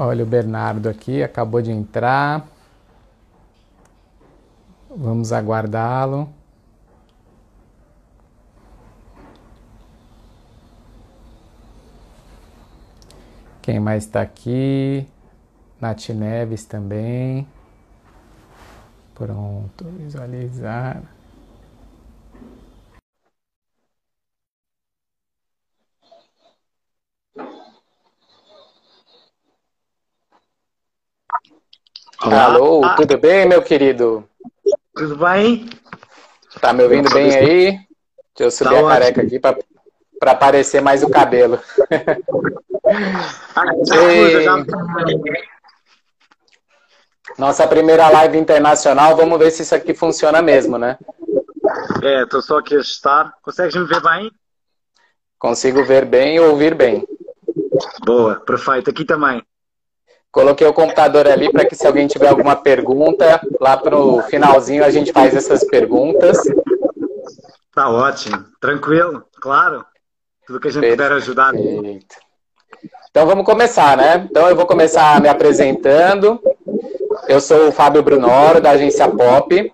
Olha o Bernardo aqui, acabou de entrar. Vamos aguardá-lo. Quem mais está aqui? Nath Neves também. Pronto, visualizar. Olá. Alô, tudo bem, meu querido? Tudo bem? Tá me ouvindo bem aí? Deixa eu subir tá a careca aqui para aparecer mais o cabelo. Ah, e... Nossa primeira live internacional, vamos ver se isso aqui funciona mesmo, né? É, estou só aqui a estar. Consegues me ver bem? Consigo ver bem e ouvir bem. Boa, perfeito. Aqui também. Coloquei o computador ali para que se alguém tiver alguma pergunta, lá pro finalzinho a gente faz essas perguntas. Tá ótimo. Tranquilo, claro. Tudo que a gente Perfeito. puder ajudar. Então vamos começar, né? Então eu vou começar me apresentando. Eu sou o Fábio Brunoro, da agência Pop,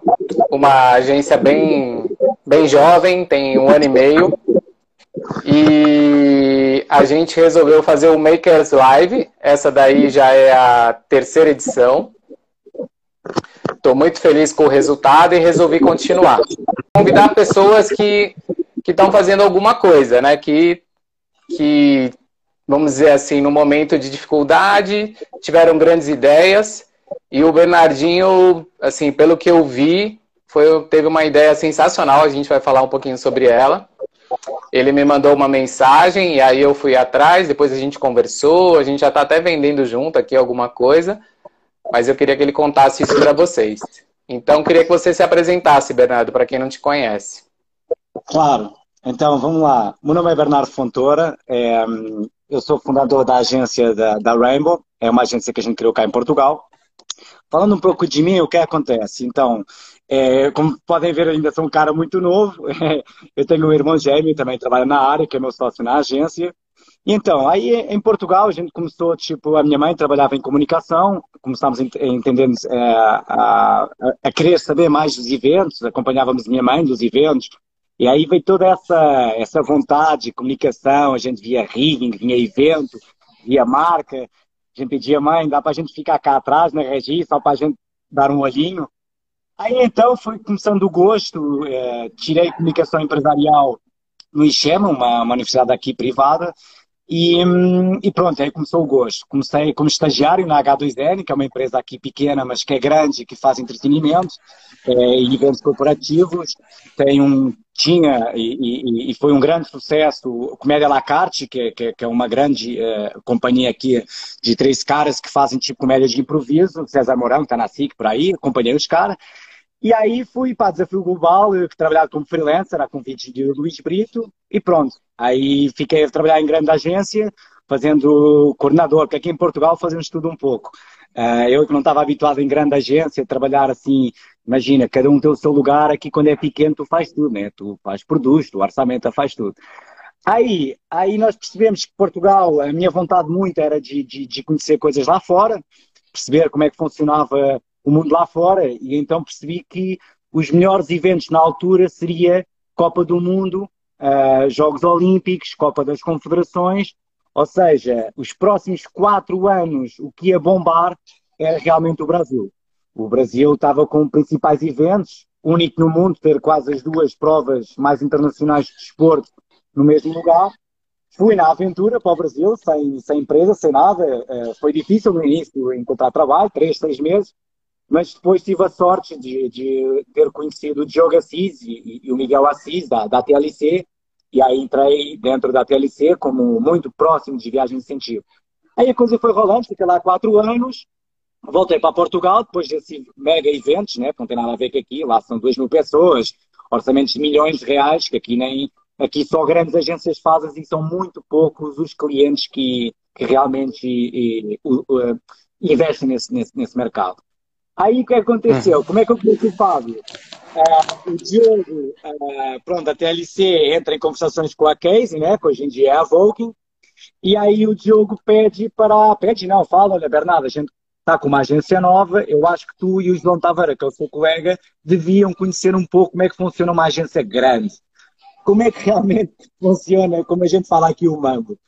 uma agência bem, bem jovem, tem um ano e meio. E a gente resolveu fazer o Makers Live. Essa daí já é a terceira edição. Estou muito feliz com o resultado e resolvi continuar. Convidar pessoas que estão fazendo alguma coisa, né? Que, que, vamos dizer assim, no momento de dificuldade, tiveram grandes ideias. E o Bernardinho, assim, pelo que eu vi, foi, teve uma ideia sensacional. A gente vai falar um pouquinho sobre ela. Ele me mandou uma mensagem e aí eu fui atrás, depois a gente conversou, a gente já está até vendendo junto aqui alguma coisa, mas eu queria que ele contasse isso para vocês. Então, queria que você se apresentasse, Bernardo, para quem não te conhece. Claro. Então, vamos lá. Meu nome é Bernardo Fontoura, é, eu sou fundador da agência da, da Rainbow, é uma agência que a gente criou cá em Portugal. Falando um pouco de mim, o que acontece? Então, é, como podem ver, ainda sou um cara muito novo. eu tenho um irmão gêmeo, também trabalha na área, que é meu sócio na agência. E então, aí em Portugal, a gente começou, tipo, a minha mãe trabalhava em comunicação, começámos a entender é, a, a, querer saber mais dos eventos, acompanhávamos minha mãe dos eventos, e aí veio toda essa, essa vontade de comunicação, a gente via rigging, via evento, via marca, a gente pedia, mãe, dá para a gente ficar cá atrás na regi, só para a gente dar um olhinho. Aí então foi começando o gosto, é, tirei comunicação empresarial no ICHEMA, uma, uma universidade aqui privada, e, e, pronto, aí começou o gosto. Comecei como estagiário na H2N, que é uma empresa aqui pequena, mas que é grande, que faz entretenimento é, e eventos corporativos. Tem um, tinha e, e, e, foi um grande sucesso Comédia La Carte, que, que, que é uma grande é, companhia aqui de três caras que fazem tipo comédia de improviso. César Mourão, que está na SIC por aí, acompanhei os caras. E aí fui para Desafio Global, que trabalhava como freelancer, a convite de Luís Brito, e pronto. Aí fiquei a trabalhar em grande agência, fazendo coordenador, porque aqui em Portugal fazemos tudo um pouco. Uh, eu que não estava habituado em grande agência, trabalhar assim, imagina, cada um tem o seu lugar, aqui quando é pequeno tu faz tudo, né? Tu faz produtos, tu orçamento, faz tudo. Aí, aí nós percebemos que Portugal, a minha vontade muito era de, de, de conhecer coisas lá fora, perceber como é que funcionava o mundo lá fora e então percebi que os melhores eventos na altura seria Copa do Mundo, uh, Jogos Olímpicos, Copa das Confederações, ou seja, os próximos quatro anos o que ia bombar era realmente o Brasil. O Brasil estava com principais eventos, único no mundo ter quase as duas provas mais internacionais de desporto no mesmo lugar. Fui na aventura para o Brasil, sem, sem empresa, sem nada. Uh, foi difícil no início encontrar trabalho, três, seis meses mas depois tive a sorte de, de ter conhecido o Diogo Assis e, e, o Miguel Assis, da, da TLC, e aí entrei dentro da TLC como muito próximo de viagem de incentivo. Aí a coisa foi rolando, fiquei lá quatro anos, voltei para Portugal, depois desses mega eventos, né, não tem nada a ver com aqui, lá são duas mil pessoas, orçamentos de milhões de reais, que aqui nem, aqui só grandes agências fazem e são muito poucos os clientes que, que realmente e, e, investem nesse, nesse, nesse mercado. Aí o que aconteceu? Hum. Como é que eu conheci o Fábio? Uh, o Diogo, uh, pronto, a TLC entra em conversações com a Casey, né, que hoje em dia é a Volking, E aí o Diogo pede para. Pede, não, fala, olha, Bernardo, a gente está com uma agência nova, eu acho que tu e o João Tavares, que é o seu colega, deviam conhecer um pouco como é que funciona uma agência grande. Como é que realmente funciona, como a gente fala aqui, o mango.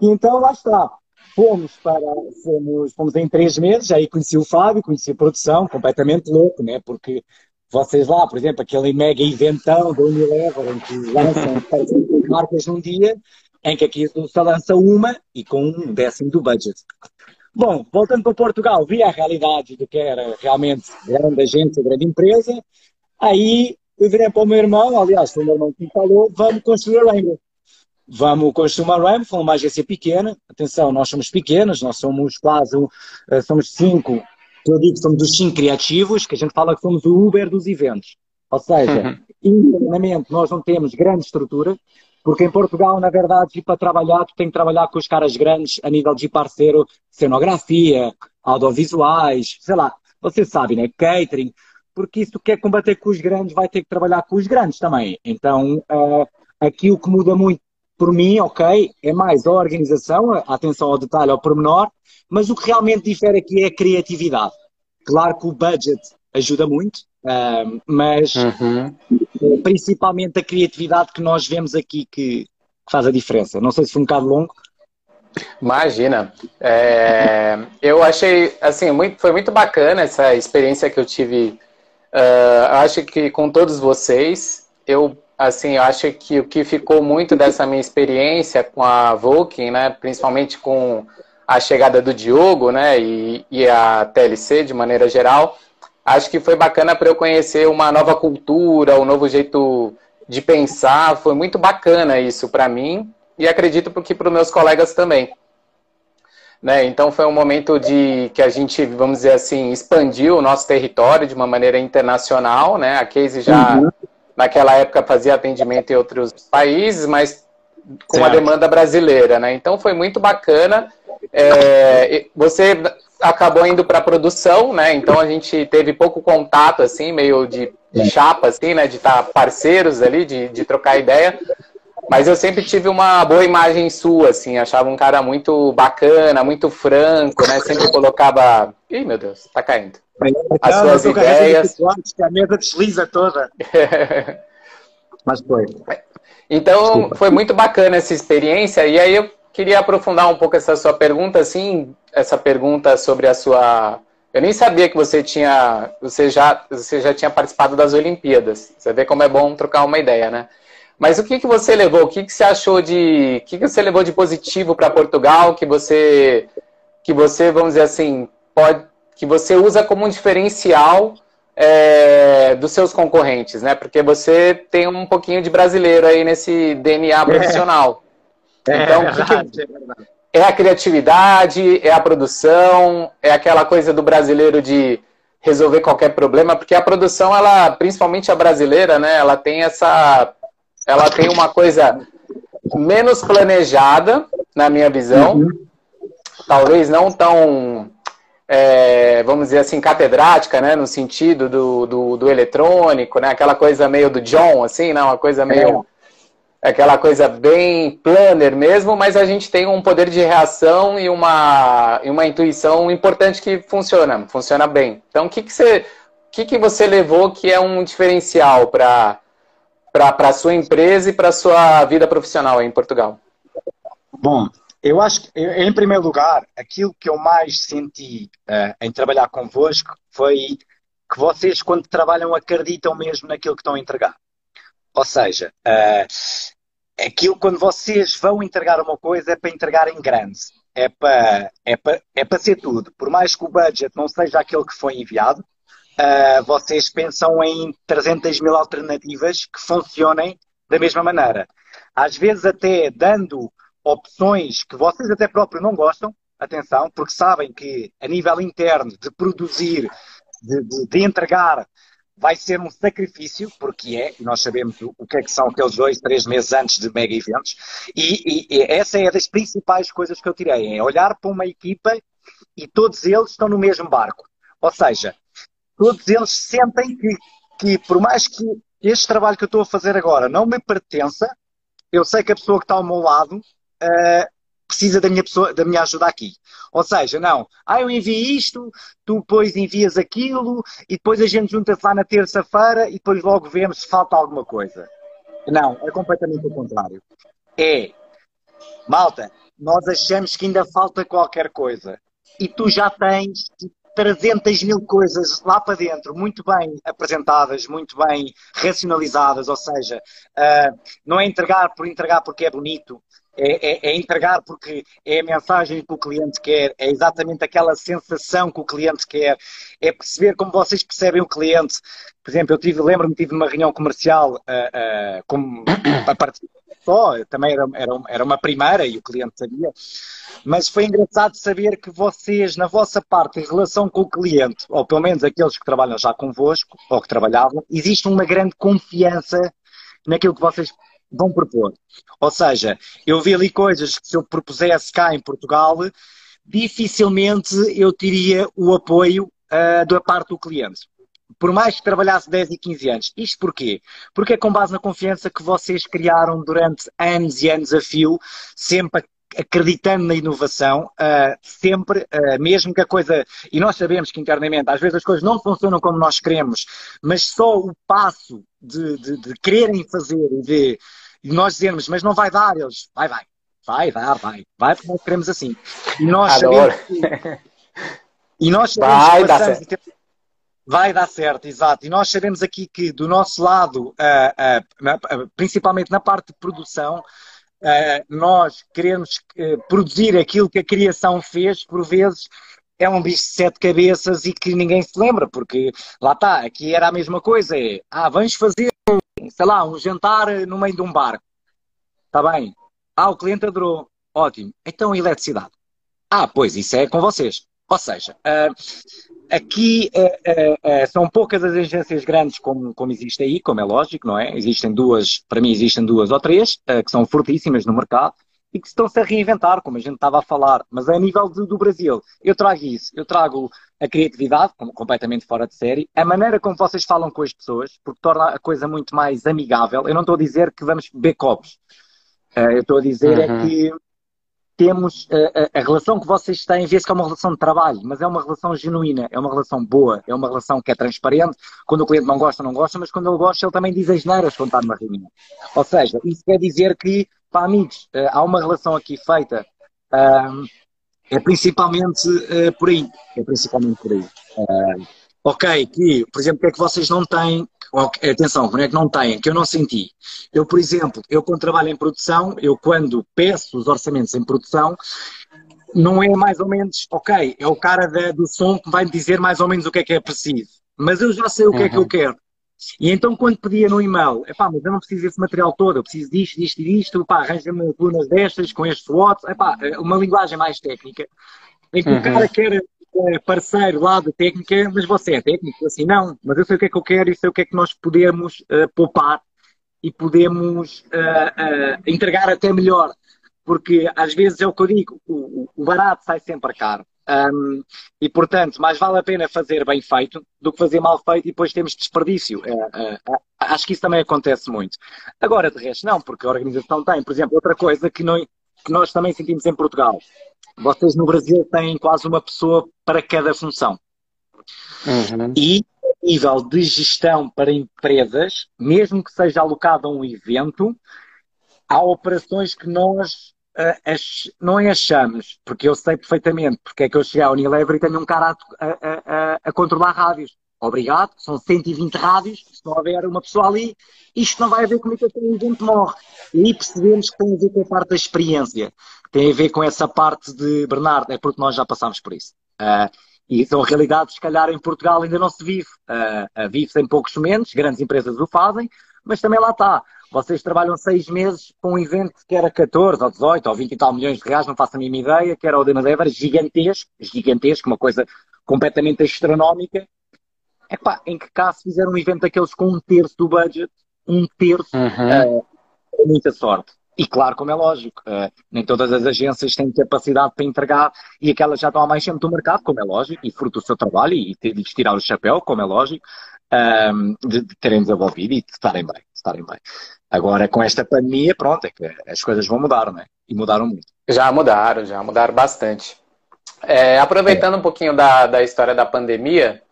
Então lá está. Fomos para. Fomos, fomos em três meses, aí conheci o Fábio, conheci a produção, completamente louco, né? Porque vocês lá, por exemplo, aquele mega eventão da Unilever, em que lançam marcas num dia, em que aqui só lança uma e com um décimo do budget. Bom, voltando para Portugal, vi a realidade do que era realmente grande agência, grande empresa. Aí eu virei para o meu irmão, aliás, foi o meu irmão que me falou, vamos construir a Rainbow. Vamos construir uma Rainbow, foi uma agência pequena. Atenção, nós somos pequenos, nós somos quase, eh, somos cinco que eu digo que somos os cinco criativos, que a gente fala que somos o Uber dos eventos. Ou seja, uhum. internamente nós não temos grande estrutura, porque em Portugal, na verdade, para trabalhar, tu tem que trabalhar com os caras grandes a nível de parceiro, cenografia, audiovisuais, sei lá, você sabe, né? Catering, porque isso quer combater com os grandes, vai ter que trabalhar com os grandes também. Então, uh, aqui o que muda muito por mim, ok, é mais a organização, a atenção ao detalhe, ao pormenor, mas o que realmente difere aqui é a criatividade. Claro que o budget ajuda muito, uh, mas uhum. principalmente a criatividade que nós vemos aqui que, que, faz a diferença. Não sei se foi um bocado longo. Imagina. É, eu achei, assim, muito, foi muito bacana essa experiência que eu tive. Uh, acho que com todos vocês, eu assim, eu acho que o que ficou muito dessa minha experiência com a Volking, né, principalmente com a chegada do Diogo, né, e, e a TLC de maneira geral, acho que foi bacana para eu conhecer uma nova cultura, um novo jeito de pensar, foi muito bacana isso para mim e acredito que para os meus colegas também. Né? Então foi um momento de que a gente, vamos dizer assim, expandiu o nosso território de uma maneira internacional, né? A Casey já uhum. Naquela época fazia atendimento em outros países, mas com certo. uma demanda brasileira, né? Então foi muito bacana é, você acabou indo para produção, né? Então a gente teve pouco contato, assim, meio de, de chapa, assim, né? De estar tá parceiros ali, de, de trocar ideia. Mas eu sempre tive uma boa imagem sua, assim, achava um cara muito bacana, muito franco, né? Sempre colocava. Ih, meu Deus, tá caindo. As suas ideias. A mesa desliza toda. Mas foi. Então, Desculpa. foi muito bacana essa experiência. E aí eu queria aprofundar um pouco essa sua pergunta, assim, essa pergunta sobre a sua. Eu nem sabia que você tinha, você já, você já tinha participado das Olimpíadas. Você vê como é bom trocar uma ideia, né? Mas o que, que você levou? O que, que você achou de, o que, que você levou de positivo para Portugal? Que você, que você, vamos dizer assim, pode, que você usa como um diferencial é, dos seus concorrentes, né? Porque você tem um pouquinho de brasileiro aí nesse DNA profissional. É, então, é, que que... é a criatividade, é a produção, é aquela coisa do brasileiro de resolver qualquer problema, porque a produção, ela, principalmente a brasileira, né, ela tem essa, ela tem uma coisa menos planejada, na minha visão, uhum. talvez não tão, é, vamos dizer assim, catedrática, né, no sentido do, do, do, eletrônico, né, aquela coisa meio do John, assim, né, uma coisa meio... É aquela coisa bem planner mesmo, mas a gente tem um poder de reação e uma, e uma intuição importante que funciona, funciona bem. Então, o que, que, você, o que, que você levou que é um diferencial para a sua empresa e para a sua vida profissional em Portugal? Bom, eu acho que, em primeiro lugar, aquilo que eu mais senti uh, em trabalhar convosco foi que vocês, quando trabalham, acreditam mesmo naquilo que estão a entregar. Ou seja, uh, aquilo quando vocês vão entregar uma coisa é para entregar em grande. É para, é para, é para ser tudo. Por mais que o budget não seja aquele que foi enviado, uh, vocês pensam em 300 mil alternativas que funcionem da mesma maneira. Às vezes até dando opções que vocês até próprios não gostam, atenção, porque sabem que a nível interno de produzir, de, de, de entregar vai ser um sacrifício, porque é, nós sabemos o, o, que é que são aqueles dois, três meses antes de mega eventos, e, e, e, essa é das principais coisas que eu tirei, é olhar para uma equipa e todos eles estão no mesmo barco. Ou seja, todos eles sentem que, que por mais que este trabalho que eu estou a fazer agora não me pertença, eu sei que a pessoa que está ao meu lado uh, precisa da minha, pessoa, da minha ajuda aqui. Ou seja, não, ah, eu enviei isto, tu depois envias aquilo, e depois a gente junta-se lá na terça-feira e depois logo vemos se falta alguma coisa. Não, é completamente o contrário. É, malta, nós achamos que ainda falta qualquer coisa. E tu já tens 300 mil coisas lá para dentro, muito bem apresentadas, muito bem racionalizadas, ou seja, uh, não é entregar por entregar porque é bonito, é, é, é, entregar porque é a mensagem que o cliente quer, é exatamente aquela sensação que o cliente quer, é perceber como vocês percebem o cliente. Por exemplo, eu tive, lembro-me, tive uma reunião comercial uh, uh, com, a partir só, também era, era, era uma primeira e o cliente sabia, mas foi engraçado saber que vocês, na vossa parte, em relação com o cliente, ou pelo menos aqueles que trabalham já convosco, ou que trabalhavam, existe uma grande confiança naquilo que vocês vão propor. Ou seja, eu vi ali coisas que se eu propusesse cá em Portugal, dificilmente eu teria o apoio uh, da parte do cliente. Por mais que trabalhasse 10 e 15 anos. Isto porquê? Porque é com base na confiança que vocês criaram durante anos e anos a fio, sempre acreditando na inovação, uh, sempre, uh, mesmo que a coisa. E nós sabemos que internamente, às vezes as coisas não funcionam como nós queremos, mas só o passo de, de, de quererem fazer e de e nós dizermos, mas não vai dar, eles, vai, vai, vai, vai, vai, vai, porque nós queremos assim. E nós Adoro. sabemos que, e nós sabemos vai dar certo. Vai dar certo, exato. E nós sabemos aqui que do nosso lado, uh, uh, principalmente na parte de produção, uh, nós queremos produzir aquilo que a criação fez, por vezes é um bicho de sete cabeças e que ninguém se lembra, porque lá está, aqui era a mesma coisa, é, ah, vamos fazer, sei lá, um jantar no meio de um bar. Está bem. Ah, o cliente adorou. Ótimo. Então, eletricidade. Ah, pois, isso é com vocês. Ou seja, uh, aqui uh, uh, são poucas as agências grandes como, como existe aí, como é lógico, não é? Existem duas, para mim existem duas ou três, que são fortíssimas no mercado e que estão-se a reinventar, como a gente estava a falar, mas é a nível do, do Brasil. Eu trago isso, eu trago a criatividade, completamente fora de série, a maneira como vocês falam com as pessoas, porque torna a coisa muito mais amigável. Eu não estou a dizer que vamos beber copos, uh, eu estou a dizer é uhum. é que temos a, eh, a, a, relação que vocês têm, vê-se que é uma relação de trabalho, mas é uma relação genuína, é uma relação boa, é uma relação que é transparente. Quando o cliente não gosta, não gosta, mas quando ele gosta, ele também diz as neiras quando está numa reunião. Ou seja, isso quer dizer que para amigos, uh, há uma relação aqui feita. É principalmente por aí. É principalmente por aí. Ok, que, por exemplo, o que é que vocês não têm? Atenção, como é que não têm? Que eu não senti. Eu, por exemplo, eu quando trabalho em produção, eu quando peço os orçamentos em produção, não é mais ou menos, ok, é o cara da, do som que vai me dizer mais ou menos o que é que é preciso. Mas eu já sei o que uhum. é que eu uhum. quero. E então, quando pedia no e-mail, epá, mas eu não preciso desse material todo, eu preciso disto, disto e disto, pá, arranja-me colunas destas, com estes watts, epá, é uma linguagem mais técnica, em que uhum. o cara quer é, parceiro lá de técnica, mas você é técnico, assim, não, mas eu sei o que é que eu quero e sei o que é que nós podemos uh, poupar e podemos uh, uh, entregar até melhor, porque às vezes é o que eu digo, o, o barato sai sempre caro. Um, e, portanto, mais vale a pena fazer bem feito do que fazer mal feito e depois temos desperdício. É, é, acho que isso também acontece muito. Agora, de resto, não, porque a organização tem, por exemplo, outra coisa que, não, que nós também sentimos em Portugal. Vocês no Brasil têm quase uma pessoa para cada função. Uhum. E a nível de gestão para empresas, mesmo que seja alocado a um evento, há operações que nós uh, não achamos, porque eu sei perfeitamente porque é que eu cheguei à Unilever e tenho um cara a, a, a, a controlar rádios. Obrigado, são 120 rádios, se não houver uma pessoa ali, isto não vai haver comunicação, o evento morre. E aí percebemos que tem a ver com a parte da experiência, tem a ver com essa parte de Bernardo, é porque nós já passámos por isso. Uh, e são realidades, se calhar, em Portugal ainda não se vive. Uh, uh, Vive-se em poucos momentos, grandes empresas o fazem, mas também lá está. Vocês trabalham seis meses com um evento que era 14 ou 18 ou 20 e tal milhões de reais, não faço a mínima ideia, que era o de Madeira, gigantesco, gigantesco, uma coisa completamente astronómica. Epá, em que caso fizeram um evento daqueles com um terço do budget, um terço, uhum. uh, muita sorte. E claro, como é lógico, uh, nem todas as agências têm capacidade para entregar e aquelas já estão há mais tempo no mercado, como é lógico, e fruto do seu trabalho e de lhes tirar o chapéu, como é lógico, um, de, de, terem desenvolvido e de estarem bem. De estarem bem. Agora, com esta pandemia, pronto, é que as coisas vão mudar, né? E mudaram muito. Já mudaram, já mudaram bastante. É, aproveitando é. um pouquinho da, da história da pandemia,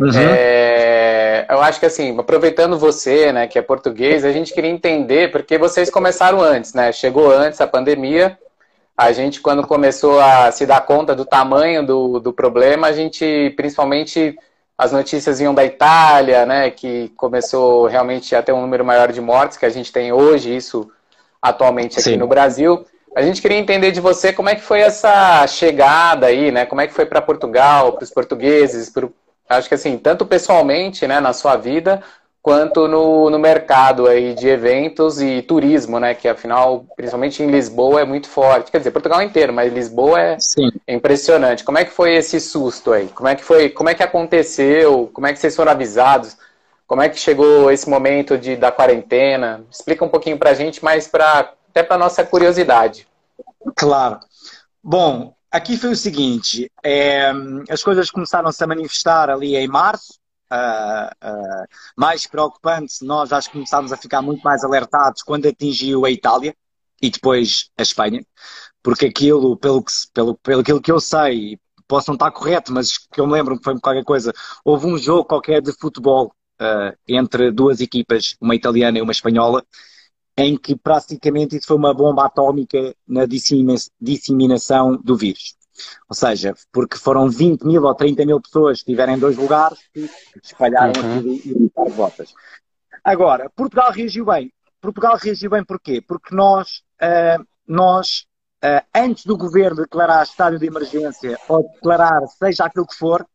uhum. é, eu acho que assim, aproveitando você, né, que é português, a gente queria entender, porque vocês começaram antes, né? Chegou antes a pandemia, a gente, quando começou a se dar conta do tamanho do, do problema, a gente, principalmente, as notícias vinham da Itália, né, que começou realmente a ter um número maior de mortes que a gente tem hoje, isso atualmente aqui Sim. no Brasil. A gente queria entender de você como é que foi essa chegada aí, né? Como é que foi para Portugal, para os portugueses, pro... acho que assim, tanto pessoalmente, né, na sua vida, quanto no, no mercado aí de eventos e turismo, né? Que afinal, principalmente em Lisboa, é muito forte. Quer dizer, Portugal inteiro, mas Lisboa é Sim. impressionante. Como é que foi esse susto aí? Como é que foi? Como é que aconteceu? Como é que vocês foram avisados? Como é que chegou esse momento de, da quarentena? Explica um pouquinho para a gente, mas para até para nossa curiosidade. Claro. Bom, aqui foi o seguinte: é, as coisas começaram -se a manifestar ali em março. Uh, uh, mais preocupante, nós que começámos a ficar muito mais alertados quando atingiu a Itália e depois a Espanha, porque aquilo, pelo, que, pelo, pelo aquilo que eu sei, posso não estar correto, mas que eu me lembro que foi qualquer coisa, houve um jogo qualquer de futebol uh, entre duas equipas, uma italiana e uma espanhola, em que praticamente isso foi uma bomba atómica na disseminação do vírus. Ou seja, porque foram 20 mil ou 30 mil pessoas que estiveram em dois lugares que espalharam uhum. e as votas. Agora, Portugal reagiu bem. Portugal reagiu bem porquê? Porque nós, uh, nós uh, antes do governo declarar estado de emergência ou declarar seja aquilo que for,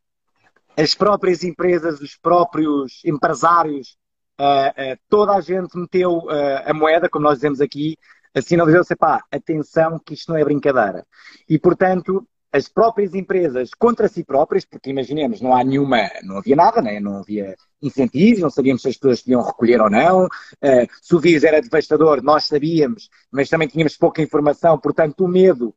as próprias empresas, os próprios empresários uh, toda a gente meteu uh, a moeda, como nós dizemos aqui, sinalizou-se, pá, atenção que isto não é brincadeira. E, portanto, as próprias empresas contra si próprias, porque imaginemos, não há nenhuma, não havia nada, né? não havia incentivos, não sabíamos se as pessoas podiam recolher ou não, uh, se o vírus era devastador, nós sabíamos, mas também tínhamos pouca informação, portanto o medo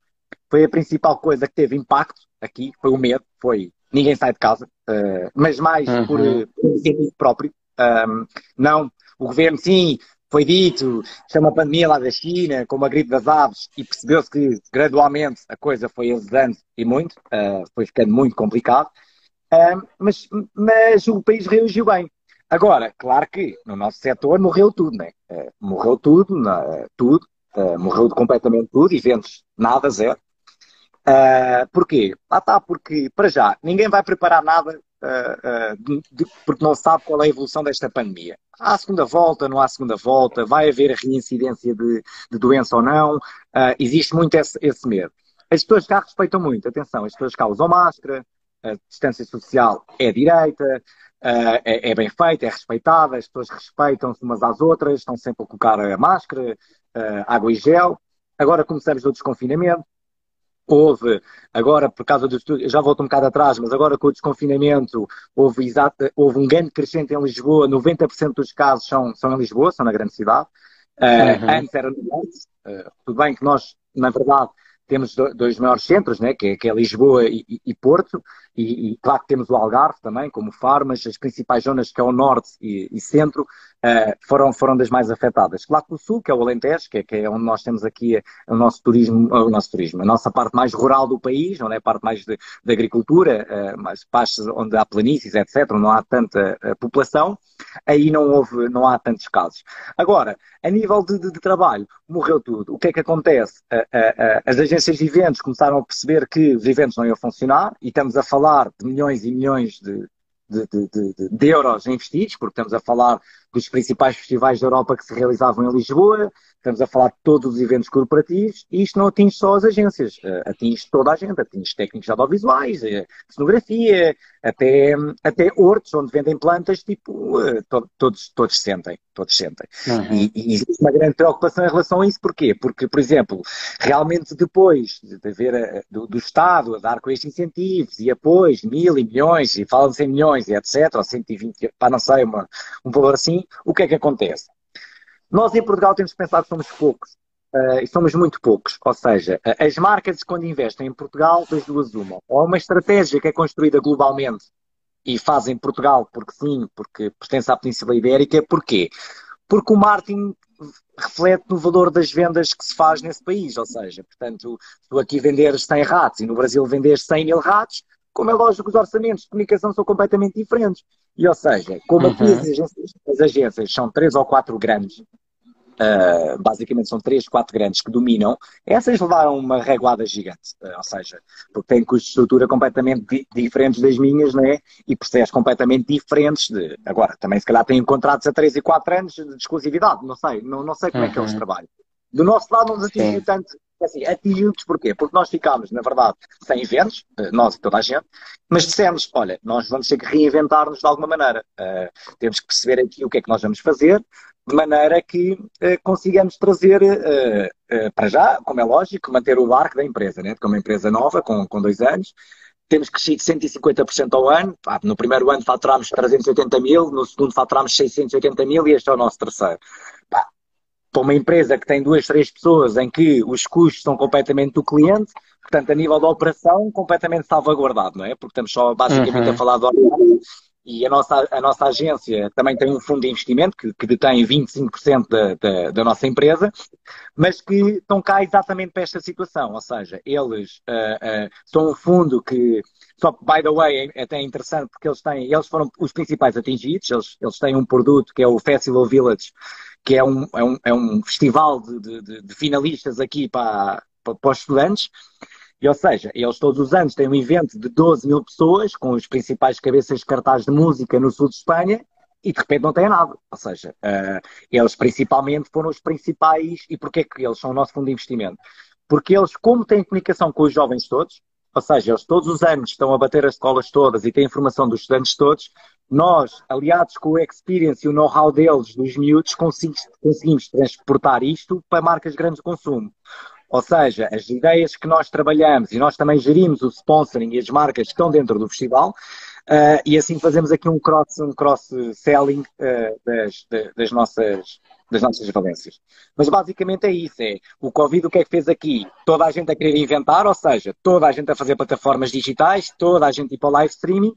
foi a principal coisa que teve impacto aqui, foi o medo, foi ninguém sai de casa, uh, mas mais uhum. por, por incentivo próprio, um, não, o governo, sim, foi dito, é uma pandemia lá da China, como a gripe das aves, e percebeu-se que gradualmente a coisa foi azedando e muito, uh, foi ficando muito complicado, mas, mas o país reagiu bem. Agora, claro que no nosso setor morreu tudo, né? Uh, morreu tudo, tudo, morreu completamente tudo, eventos nada, zero. porquê? Lá está, porque, para já, ninguém vai preparar nada uh, uh, de, porque não sabe qual é a evolução desta pandemia. Há segunda volta, não há segunda volta, vai haver a reincidência de, de doença ou não, uh, existe muito esse, esse, medo. As pessoas cá respeitam muito, atenção, as pessoas cá usam máscara, a distância social é direita, é, é, bem feita, é respeitada, as pessoas respeitam-se umas às outras, estão sempre a colocar a máscara, água e gel. Agora começamos o desconfinamento, houve, agora por causa do já volto um bocado atrás, mas agora com o desconfinamento houve, exato, houve um grande crescente em Lisboa, 90% dos casos são, são em Lisboa, são na grande cidade. Uh, uhum. Antes era no Norte, uh, tudo bem que nós, na verdade, temos dois maiores centros, né, que, é, que é Lisboa e, e Porto, e, e, claro que temos o Algarve também, como Faro, mas as principais zonas que é o Norte e, e Centro uh, foram, foram das mais afetadas. Claro que o Sul, que é o Alentejo, que é, que é onde nós temos aqui o nosso turismo, o nosso turismo, a nossa parte mais rural do país, onde é a parte mais de, de agricultura, uh, mais pastos onde há planícies, etc., onde não há tanta uh, população, aí não houve, não há tantos casos. Agora, a nível de, de, de trabalho, morreu tudo. O que é que acontece? as agências de eventos começaram a perceber que os eventos não iam funcionar e estamos a falar de milhões e milhões de, de, de, de, euros investidos, porque estamos a falar dos principais festivais da Europa que se realizavam em Lisboa, estamos a falar de todos os eventos corporativos, e isto não atinge só as agências, eh, atinge toda a gente, atinge técnicos audiovisuais, eh, cenografia, até, até hortos onde vendem plantas, tipo, eh, todos, todos sentem, todos sentem. Uhum. E, e, existe uma grande preocupação em relação a isso, porquê? Porque, por exemplo, realmente depois de haver do, do Estado a dar com estes incentivos e apoios, mil e milhões, e falam-se em milhões e etc., ou 120, para não sei, uma, um valor assim, o que é que acontece? Nós em Portugal temos pensar que somos poucos. Uh, e somos muito poucos. Ou seja, as marcas, quando investem em Portugal, das duas uma. Ou uma estratégia que é construída globalmente e fazem Portugal porque sim, porque pertence à Península Ibérica. Porquê? porque o marketing reflete no valor das vendas que se faz nesse país. Ou seja, portanto, tu aqui venderes 100 ratos e no Brasil venderes 100 mil ratos, como é lógico, os orçamentos de comunicação são completamente diferentes. E, ou seja, como aqui as, agências, as agências são três ou quatro grandes, Uh, basicamente são três, quatro grandes que dominam, essas levaram uma reguada gigante, uh, ou seja, porque têm custos de estrutura completamente di diferentes das minhas, né? E processos completamente diferentes de. Agora, também se calhar têm contratos a três e quatro anos de exclusividade, não sei, não, não sei como uhum. é que eles uhum. trabalham. Do nosso lado não nos atingiu tanto, assim, atingiu-nos porquê? Porque nós ficámos, na verdade, sem eventos, eh, nós e toda a gente, mas dissemos, olha, nós vamos ter que reinventar-nos de alguma maneira. Uh, temos que perceber aqui o que é que nós vamos fazer, de maneira que uh, consigamos trazer, uh, para já, como é lógico, manter o barco da empresa, né? como uma empresa nova, com, com dois anos, temos crescido 150% ao ano. No primeiro ano faturámos 380 mil, no segundo faturámos 680 mil e este é o nosso terceiro. Para uma empresa que tem duas, três pessoas em que os custos são completamente do cliente, portanto, a nível da operação, completamente salvaguardado, não é? Porque estamos só basicamente uhum. a falar do e a nossa, a nossa agência também tem um fundo de investimento que, que detém 25% da, da, da, nossa empresa, mas que estão cá exatamente para esta situação. Ou seja, eles uh, uh, são um fundo que, só by the way, é até interessante porque eles têm, eles foram os principais atingidos, eles, eles têm um produto que é o Festival Village, que é um, é um, é um festival de, de, de finalistas aqui para, para, para os estudantes. E, ou seja, eles todos os anos têm um evento de 12 mil pessoas, com os principais cabeças de cartaz de música no sul de Espanha, e de repente não têm nada. Ou seja, uh, eles principalmente foram os principais. E porquê que eles são o nosso fundo de investimento? Porque eles, como têm comunicação com os jovens todos, ou seja, eles todos os anos estão a bater as escolas todas e têm informação dos estudantes todos, nós, aliados com o experience e o know-how deles, dos miúdos, conseguimos, transportar isto para marcas de grande consumo. Ou seja, as ideias que nós trabalhamos e nós também gerimos o sponsoring e as marcas que estão dentro do festival, uh, e assim fazemos aqui um cross, um cross uh, das, das, nossas, das nossas valências. Mas basicamente é isso, é o Covid o que é que fez aqui? Toda a gente a querer inventar, ou seja, toda a gente a fazer plataformas digitais, toda a gente ir para o live streaming,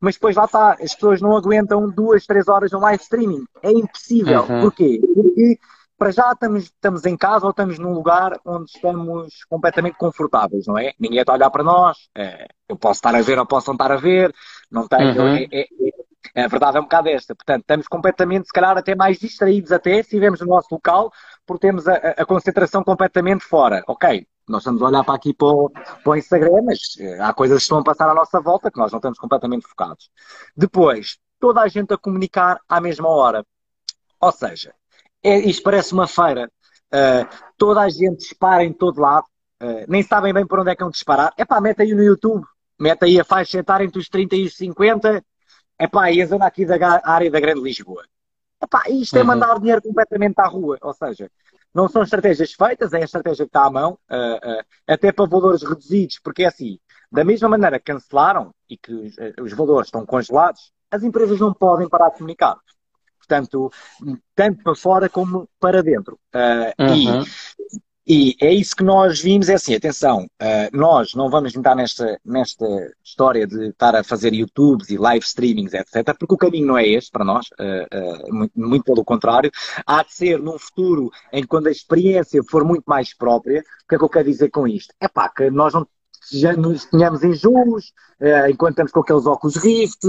mas depois lá está, as pessoas não aguentam duas, três horas no live streaming. É impossível. Uhum. Porquê? Porque para já estamos, estamos em casa ou estamos num lugar onde estamos completamente confortáveis, não é? Ninguém está a olhar para nós. É, eu posso estar a ver ou posso não estar a ver. Não tenho. Uhum. É, é, é, a verdade é um bocado esta. Portanto, estamos completamente, se calhar, até mais distraídos até se estivermos no nosso local, porque temos a, a, concentração completamente fora. Ok, nós estamos a olhar para aqui para o, para o Instagram, mas eh, há coisas que estão a passar à nossa volta que nós não estamos completamente focados. Depois, toda a gente a comunicar à mesma hora. Ou seja, é, isto parece uma feira. Uh, toda a gente dispara em todo lado. Uh, nem sabem bem por onde é que vão disparar. É pá, mete aí no YouTube. Mete aí a faixa etária entre os 30 e os 50. É pá, e a zona aqui da área da Grande Lisboa. É pá, isto é uhum. mandar dinheiro completamente à rua. Ou seja, não são estratégias feitas, é a estratégia que está à mão, uh, até para valores reduzidos, porque é assim, da mesma maneira que cancelaram e que os, os valores estão congelados, as empresas não podem parar de comunicar portanto, tanto para fora como para dentro. Uh, uhum. e, e, é isso que nós vimos, é assim, atenção, uh, nós não vamos entrar nesta, nesta história de estar a fazer YouTubes e live streamings, etc., porque o caminho não é este para nós, uh, muito, muito, pelo contrário, há de ser num futuro em que quando a experiência for muito mais própria, o que é que eu quero dizer com isto? É pá, que nós não já nos tenhamos enjoos, uh, enquanto estamos com aqueles óculos Rift,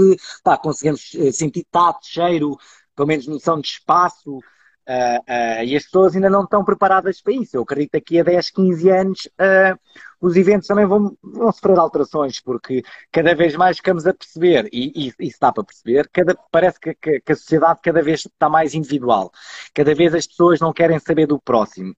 pá, conseguimos sentir tato, cheiro, pelo menos noção de espaço, uh, uh, e as pessoas ainda não estão preparadas para isso. Eu acredito que daqui a 10, 15 anos uh, os eventos também vão, vão sofrer alterações, porque cada vez mais ficamos a perceber, e, e está para perceber, cada, parece que, que, que, a sociedade cada vez está mais individual. Cada vez as pessoas não querem saber do próximo.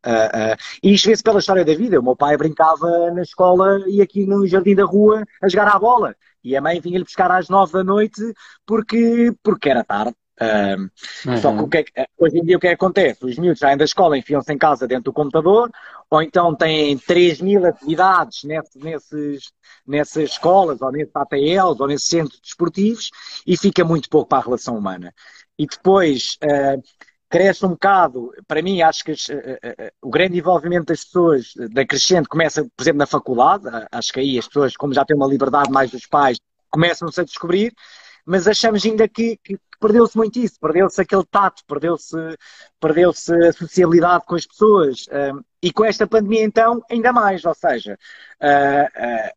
e isto vê-se pela história da vida. O meu pai brincava na escola e aqui no jardim da rua a jogar à bola. E a mãe vinha-lhe buscar às nove da noite porque, porque era tarde uhum. Só que, o que é, eh, hoje em dia o que, é que acontece? Os miúdos saem da escola, enfiam-se em casa dentro do computador, ou então têm 3 mil atividades nesse, nesses, nessas escolas, ou nesses ATLs, ou nesses centros desportivos, e fica muito pouco para a relação humana. E depois uh, cresce um bocado, para mim, acho que uh, uh, o grande envolvimento das pessoas da crescente começa, por exemplo, na faculdade, acho que aí as pessoas, como já têm uma liberdade mais dos pais, começam-se a descobrir, mas achamos ainda que, que perdeu-se muito isso, perdeu-se aquele tato, perdeu-se perdeu a socialidade com as pessoas. Uh, e com esta pandemia, então, ainda mais, ou seja, uh,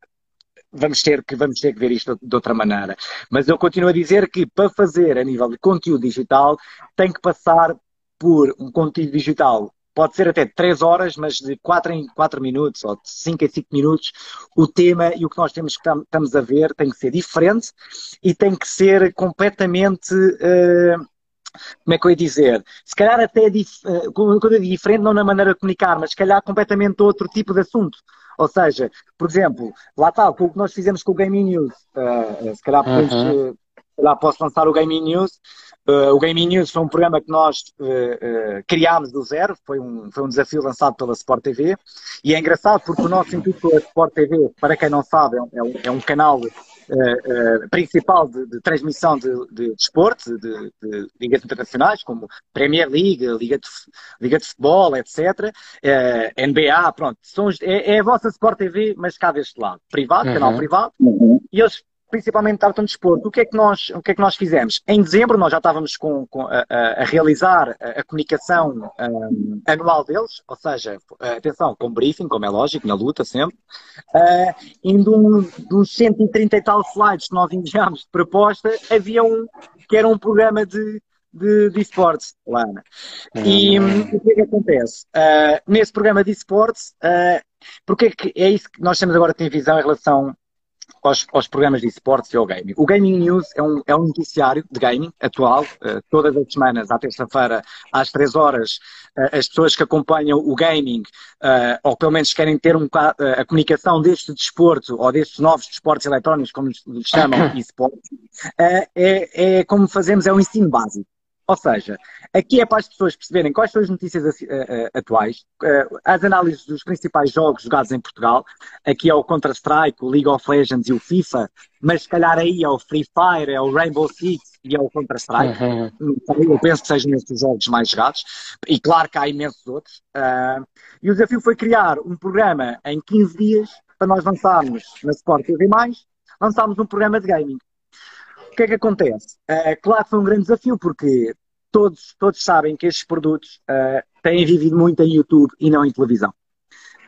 vamos ter que vamos ter que ver isto de outra maneira. Mas eu continuo a dizer que para fazer a nível de conteúdo digital tem que passar por um conteúdo digital pode ser até 3 horas, mas de 4 em 4 minutos ou de 5 em 5 minutos, o tema e o que nós temos que estamos a ver tem que ser diferente e tem que ser completamente. Uh, como é que eu ia dizer? Se calhar até uh, quando diferente, não na maneira de comunicar, mas se calhar completamente outro tipo de assunto. Ou seja, por exemplo, lá está, o que nós fizemos com o Gaming News. Uh, se calhar podemos, uhum. Lá posso lançar o Gaming News. Uh, o Gaming News foi um programa que nós uh, uh, criámos do zero, foi um, foi um desafio lançado pela Sport TV. E é engraçado porque o nosso intuito a Sport TV, para quem não sabe, é um, é um canal principal de, de, transmissão de, de desporto, de, de, ligas internacionais, como Premier League, Liga de, Liga de Futebol, etc. NBA, pronto. São, é, é, a vossa Sport TV, mas cá deste lado. Privado, uhum. canal privado. Uhum. E eles principalmente Tartan Desporto. O que é que nós, o que é que nós fizemos? Em dezembro nós já estávamos com, com a, a, realizar a, a comunicação um, anual deles, ou seja, atenção, com briefing, como é lógico, na luta sempre, uh, indo um, dos 130 e tal slides que nós enviámos de proposta, havia um que era um programa de, de, de esportes lá. E hum, o que é que acontece? Uh, nesse programa de esportes, uh, porque é, que é isso que nós temos agora tem visão em relação aos, aos, programas de esportes e ao gaming. O Gaming News é um, é um noticiário de gaming atual. Uh, todas as semanas, à terça-feira, às 3 horas, uh, as pessoas que acompanham o gaming, uh, ou pelo menos querem ter um, a comunicação deste desporto, ou destes novos desportos eletrónicos, como lhes chamam, esportes, é, é como fazemos, é um ensino básico. Ou seja, aqui é para as pessoas perceberem quais são as notícias uh, uh, atuais, uh, as análises dos principais jogos jogados em Portugal. Aqui é o Counter-Strike, o League of Legends e o FIFA, mas se calhar aí é o Free Fire, é o Rainbow Six e é o Counter-Strike. Uhum. Eu penso que sejam esses jogos mais jogados. E claro que há imensos outros. e o desafio foi criar um programa em 15 dias para nós lançarmos na Sport TV+, lançarmos um programa de gaming. O que é que acontece? Uh, claro que foi um grande desafio, porque todos, todos sabem que estes produtos uh, têm vivido muito em YouTube e não em televisão.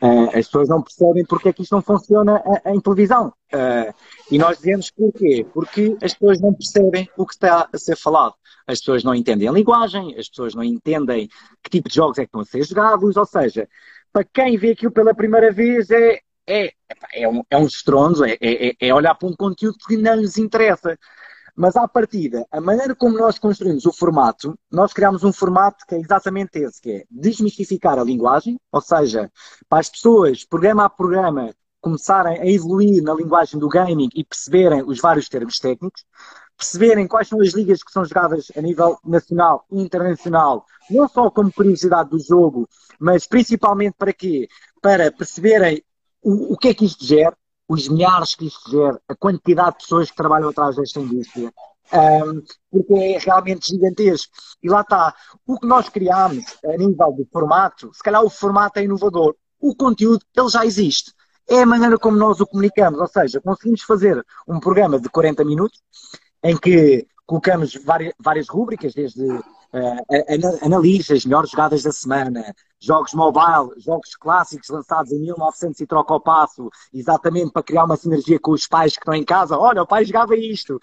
Uh, as pessoas não percebem porque é que isto não funciona em televisão. Uh, e nós dizemos porquê? Porque as pessoas não percebem o que está a ser falado. As pessoas não entendem a linguagem, as pessoas não entendem que tipo de jogos é que estão a ser jogados, ou seja, para quem vê aquilo pela primeira vez é, é, é, um, é um estrondo, é, é, é olhar para um conteúdo que não lhes interessa. Mas à partida, a maneira como nós construímos o formato, nós criamos um formato que é exatamente esse, que é desmistificar a linguagem, ou seja, para as pessoas, programa a programa, começarem a evoluir na linguagem do gaming e perceberem os vários termos técnicos, perceberem quais são as ligas que são jogadas a nível nacional e internacional, não só como curiosidade do jogo, mas principalmente para quê? Para perceberem o, o que é que isto gera, os milhares que isto gera, a quantidade de pessoas que trabalham atrás desta indústria, um, porque é realmente gigantesco. E lá está, o que nós criámos a nível de formato, se calhar o formato é inovador, o conteúdo ele já existe. É a maneira como nós o comunicamos, ou seja, conseguimos fazer um programa de 40 minutos em que colocamos várias, várias rúbricas, desde uh, analisa as melhores jogadas da semana, jogos mobile, jogos clássicos lançados em 1900 e troca ao passo, exatamente para criar uma sinergia com os pais que estão em casa. Olha, o pai jogava isto.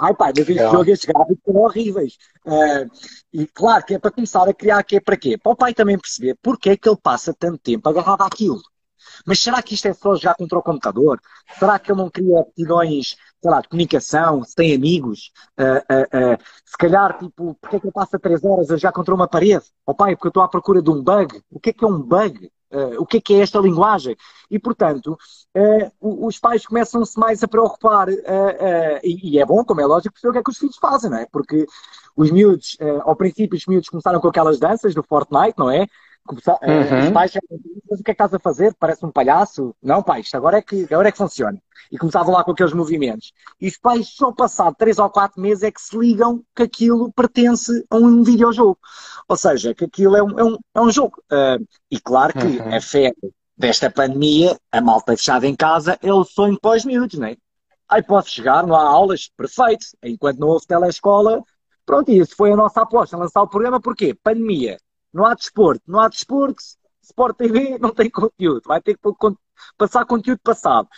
Ai pai, mas este é. jogo, estes gráficos são horríveis. Uh, e claro que é para começar a criar que é para quê? Para o pai também perceber porque é que ele passa tanto tempo agarrado àquilo. Mas será que isto é só jogar contra o computador? Será que ele não cria aptidões, sei lá, de comunicação, se tem amigos? Uh, uh, se calhar, tipo, porque é que ele passa três horas a jogar contra uma parede? Oh pai, porque eu estou à procura de um bug. O que é que é um bug? O que é que é esta linguagem? E, portanto, os pais começam-se mais a preocupar, e, é bom, como é lógico, perceber o que é que os filhos fazem, não é? Porque os miúdos, ao princípio, os miúdos começaram com aquelas danças do Fortnite, não é? Começar, eh, uhum. Os pais mas o que é que estás a fazer? Parece um palhaço? Não, pai, isto agora é que, agora é que funciona. E começavam lá com aqueles movimentos. E os pais, só passado três ou quatro meses, é que se ligam que aquilo pertence a um videojogo. Ou seja, que aquilo é um, é um, é um jogo. Uh, e claro que uhum. a fé desta pandemia, a malta fechada em casa, é o sonho para os miúdos, não é? Aí posso chegar, não há aulas, perfeito. Enquanto não houve telescola, pronto, e isso foi a nossa aposta, lançar o programa, porquê? Pandemia. Não há desporto. Não há desporto, Sport TV não tem conteúdo. Vai ter que passar conteúdo passado.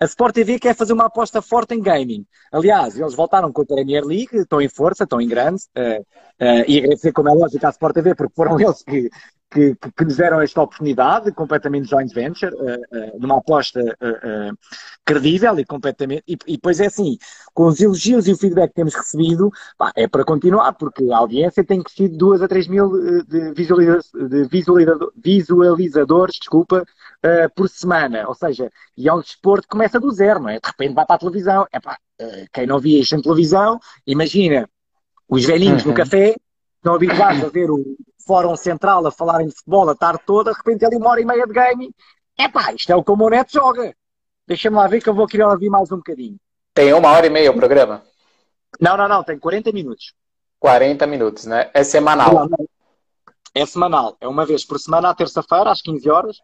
A Sport TV quer fazer uma aposta forte em gaming. Aliás, eles voltaram com a Premier League, estão em força, estão em grande. Uh, uh, e agradecer, como é lógico, à Sport TV, porque foram eles que, que, que, nos deram esta oportunidade, completamente joint venture, uh, uh, numa aposta uh, credível e completamente. E, e depois é assim, com os elogios e o feedback que temos recebido, pá, é para continuar, porque a audiência tem crescido 2 a 3 mil de, visualiza de visualizador, visualizadores desculpa, por semana. Ou seja, e é um desporto que começa do zero, não é? De repente vai para a televisão. É pá, quem não via isto em televisão, imagina os velhinhos uhum. no café estão habituados a ver o fórum central a falarem de futebol a tarde toda, de repente ali uma hora e meia de game. É pá, isto é o que o meu neto joga. Deixa-me lá ver que eu vou querer ouvir mais um bocadinho. Tem uma hora e meia o programa? Não, não, não, tem 40 minutos. 40 minutos, né? É semanal. Não, não. É semanal. É uma vez por semana, à terça-feira, às 15 horas.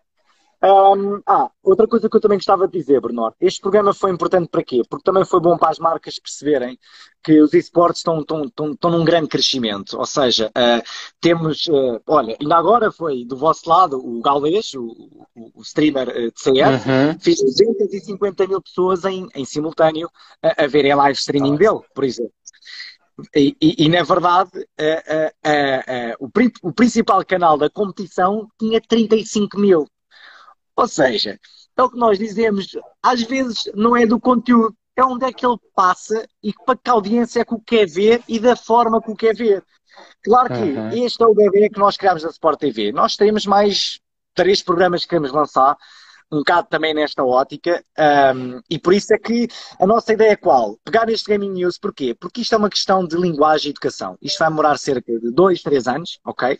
Um, ah, outra coisa que eu também gostava de dizer, Bernardo, este programa foi importante para quê? Porque também foi bom para as marcas perceberem que os esportes estão, estão, estão, estão num grande crescimento. Ou seja, uh, temos, uh, olha, ainda agora foi do vosso lado o Galês, o, o, o streamer uh, de CS, uhum. fez 250 mil pessoas em, em simultâneo a, a verem a live streaming dele, por exemplo. E, e, e, na verdade, o, o, principal canal da competição tinha 35 mil. Ou seja, é o que nós dizemos, às vezes não é do conteúdo, é onde é que ele passa e para que audiência é que o quer ver e da forma que o quer ver. Claro que uhum. este é o bebê que nós criamos na Sport TV. Nós temos mais três programas que queremos lançar, um bocado também nesta ótica, um, e por isso é que a nossa ideia é qual? Pegar neste Gaming News, porquê? Porque isto é uma questão de linguagem e educação. Isto vai demorar cerca de dois, três anos, ok?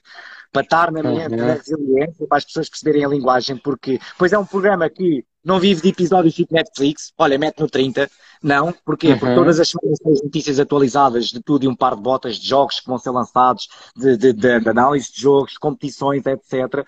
Para estar na minha uhum. resiliência, para as pessoas perceberem a linguagem, porque, pois é um programa que não vive de episódios tipo Netflix, olha, mete no 30, não, porquê? Uhum. Porque todas as semanas tens notícias atualizadas de tudo e um par de botas, de jogos que vão ser lançados, de, de, de, de análise de jogos, competições, etc.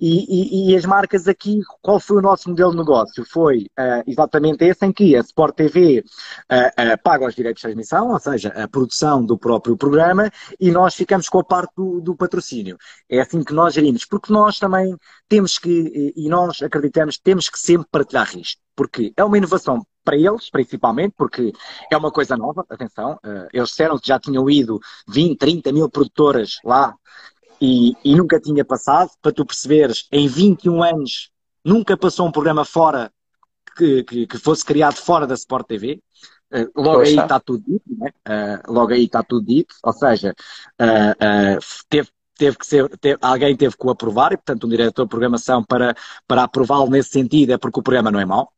E, e, e, as marcas aqui, qual foi o nosso modelo de negócio? Foi uh, exatamente esse em que a Sport TV uh, uh, paga os direitos de transmissão, ou seja, a produção do próprio programa, e nós ficamos com a parte do, do patrocínio. É assim que nós gerimos, porque nós também temos que, e nós acreditamos, temos que sempre partilhar risco, porque é uma inovação para eles, principalmente, porque é uma coisa nova, atenção, eles disseram que já tinham ido 20, 30 mil produtoras lá e, e, nunca tinha passado, para tu perceberes, em 21 anos nunca passou um programa fora que, que, que fosse criado fora da Sport TV. Uh, logo Poxa. aí está tudo dito, né? uh, logo aí está tudo dito, ou seja, uh, teve, teve que ser, teve, alguém teve que o aprovar e, portanto, um diretor de programação para, para aprová-lo nesse sentido é porque o programa não é mau.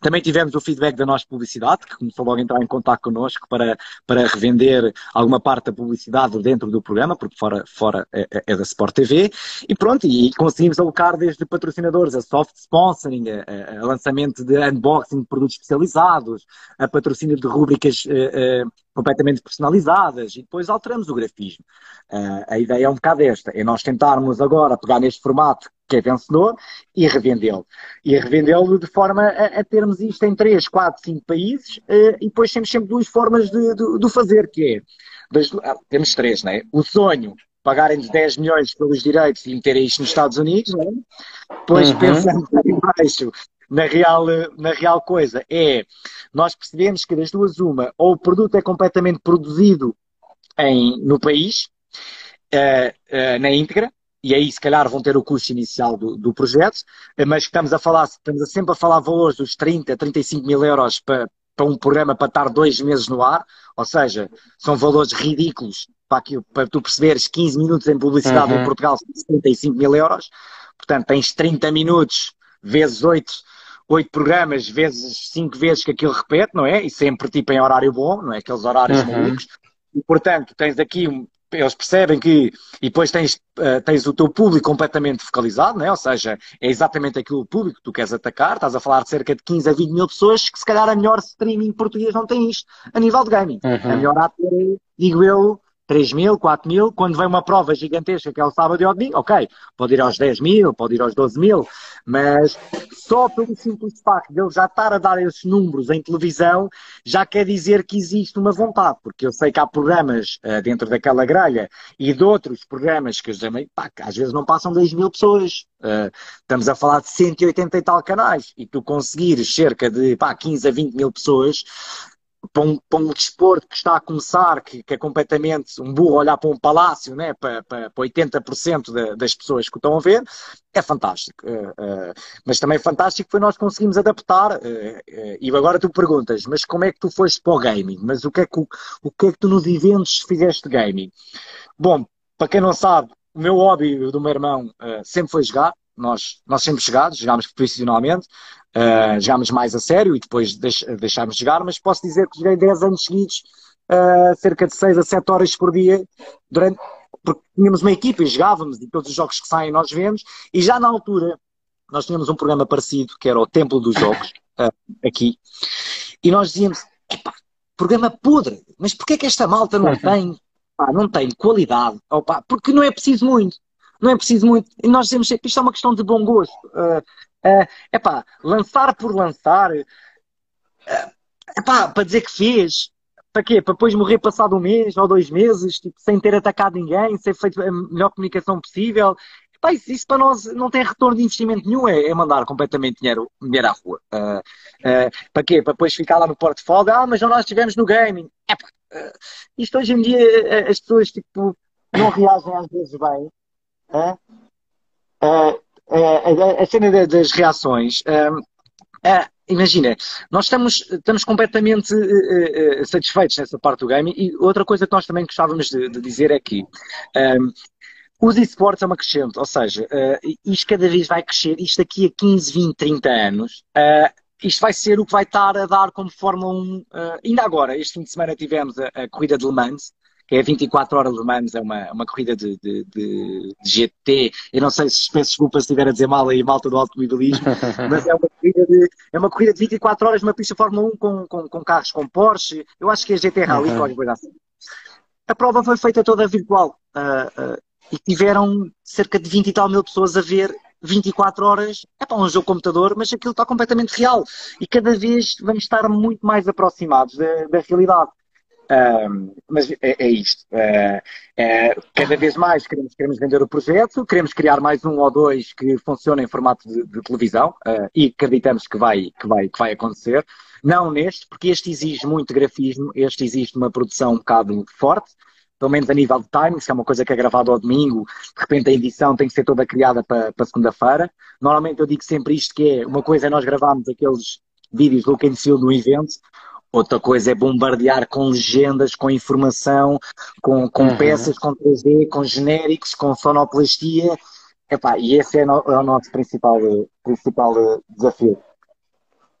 Também tivemos o feedback da nossa publicidade, que começou logo a entrar em contato connosco para, para revender alguma parte da publicidade dentro do programa, porque fora, fora é, é, é da Sport TV. E pronto, e conseguimos alocar desde patrocinadores a soft sponsoring, a, a lançamento de unboxing de produtos especializados, a patrocínio de rubricas uh, uh, completamente personalizadas e depois alteramos o grafismo. Uh, a ideia é um bocado esta, é nós tentarmos agora pegar neste formato que é vencedor e revendê-lo. E revendê-lo de forma a, a, termos isto em 3, 4, 5 países uh, e depois temos sempre duas formas de, de, de fazer, que é, das, ah, temos três, não é? O sonho, pagarem-nos 10 milhões pelos direitos e meterem isto nos Estados Unidos, não é? Depois uhum. pensando em baixo, na real, na real coisa, é nós percebemos que das duas uma, ou o produto é completamente produzido em, no país, uh, uh, na íntegra, e aí se calhar vão ter o custo inicial do, do projeto, mas estamos a falar, estamos sempre a falar valores dos 30, 35 mil euros para, para um programa para estar dois meses no ar, ou seja, são valores ridículos para, aquilo, para tu perceberes 15 minutos em publicidade uhum. em Portugal, 75 mil euros, portanto tens 30 minutos vezes 8, 8 programas, vezes 5 vezes que aquilo repete, não é? E sempre tipo em horário bom, não é? Aqueles horários uhum. malucos. E portanto tens aqui eles percebem que, e depois tens, uh, tens o teu público completamente focalizado, né? ou seja, é exatamente aquilo público que tu queres atacar, estás a falar de cerca de 15 a 20 mil pessoas que se calhar a melhor streaming português não tem isto a nível de gaming. Uhum. A melhor ator, digo eu, 3 mil, 4 mil, quando vem uma prova gigantesca que é o sábado e o domingo, ok, pode ir aos 10 mil, pode ir aos 12 mil, mas só pelo simples facto de ele já estar a dar esses números em televisão, já quer dizer que existe uma vontade, porque eu sei que há programas uh, dentro daquela grelha e de outros programas que, também, pá, que às vezes não passam 10 mil pessoas. Uh, estamos a falar de 180 e tal canais, e tu conseguires cerca de pá, 15 a 20 mil pessoas, para um, para um desporto que está a começar, que, que, é completamente um burro olhar para um palácio, né, para, para, para 80% de, das pessoas que o estão a ver, é fantástico. Uh, uh, mas também fantástico foi nós conseguimos adaptar. Uh, e agora tu perguntas, mas como é que tu foste para o gaming? Mas o que é que, o, o que, é que tu nos eventos fizeste gaming? Bom, para quem não sabe, o meu hobby do meu irmão sempre foi jogar. Nós, nós sempre jogámos, jogámos profissionalmente. Uh, jogámos mais a sério e depois deix deixámos de jogar, mas posso dizer que joguei 10 anos seguidos, uh, cerca de 6 a 7 horas por dia, durante, porque tínhamos uma equipa e jogávamos e todos os jogos que saem nós vemos, e já na altura nós tínhamos um programa parecido, que era o Templo dos Jogos, uh, aqui, e nós dizíamos, epá, programa podre, mas porquê é que esta malta não tem, pá, não tem qualidade? Opa, porque não é preciso muito. Não é preciso muito. Nós dizemos sempre, isto é uma questão de bom gosto. Uh, é uh, pá, lançar por lançar, uh, epá, para dizer que fez, para quê? Para depois morrer passado um mês ou dois meses, tipo, sem ter atacado ninguém, sem feito a melhor comunicação possível. Epá, isso, isso, para nós não tem retorno de investimento nenhum, é, é mandar completamente dinheiro, dinheiro à rua. Uh, uh, para quê? Para depois ficar lá no portfólio, ah, mas já nós estivemos no gaming. Epá, uh, isto hoje em dia as pessoas tipo, não reagem às vezes bem. Uh, a, a cena das reações. Uh, imagina, nós estamos, estamos completamente uh, uh, satisfeitos nessa parte do game e outra coisa que nós também gostávamos de, de dizer é que um, os esportes é uma crescente, ou seja, uh, isto cada vez vai crescer, isto daqui a 15, 20, 30 anos, isto vai ser o que vai estar a dar como Fórmula 1. ainda agora, este fim de semana tivemos a, a corrida de Le Mans, que é 24 horas de Mans, é uma, uma corrida de, de, de, de, GT. Eu não sei se peço desculpa se estiver a dizer mal aí, malta do automobilismo, mas é uma corrida de, é uma corrida de 24 horas numa pista Fórmula 1 com, com, com carros com Porsche. Eu acho que é GT Rally, uhum. qualquer coisa assim. A prova foi feita toda virtual uh, uh, e tiveram cerca de 20 e tal mil pessoas a ver 24 horas, é para um jogo computador, mas aquilo está completamente real. E cada vez vamos estar muito mais aproximados da, da realidade. Um, mas é, é isto. Uh, uh, cada vez mais queremos, queremos vender o projeto, queremos criar mais um ou dois que funcionem em formato de, de televisão uh, e acreditamos que vai, que, vai, que vai acontecer. Não neste, porque este exige muito grafismo, este exige uma produção um bocado forte, pelo menos a nível de timing, se é uma coisa que é gravada ao domingo, de repente a edição tem que ser toda criada para, para segunda-feira. Normalmente eu digo sempre isto que é, uma coisa é nós gravarmos aqueles vídeos look and feel do evento, Outra coisa é bombardear com legendas, com informação, com, com uhum. peças, com 3D, com genéricos, com sonoplastia. Epá, e esse é, no, é, o nosso principal, principal desafio.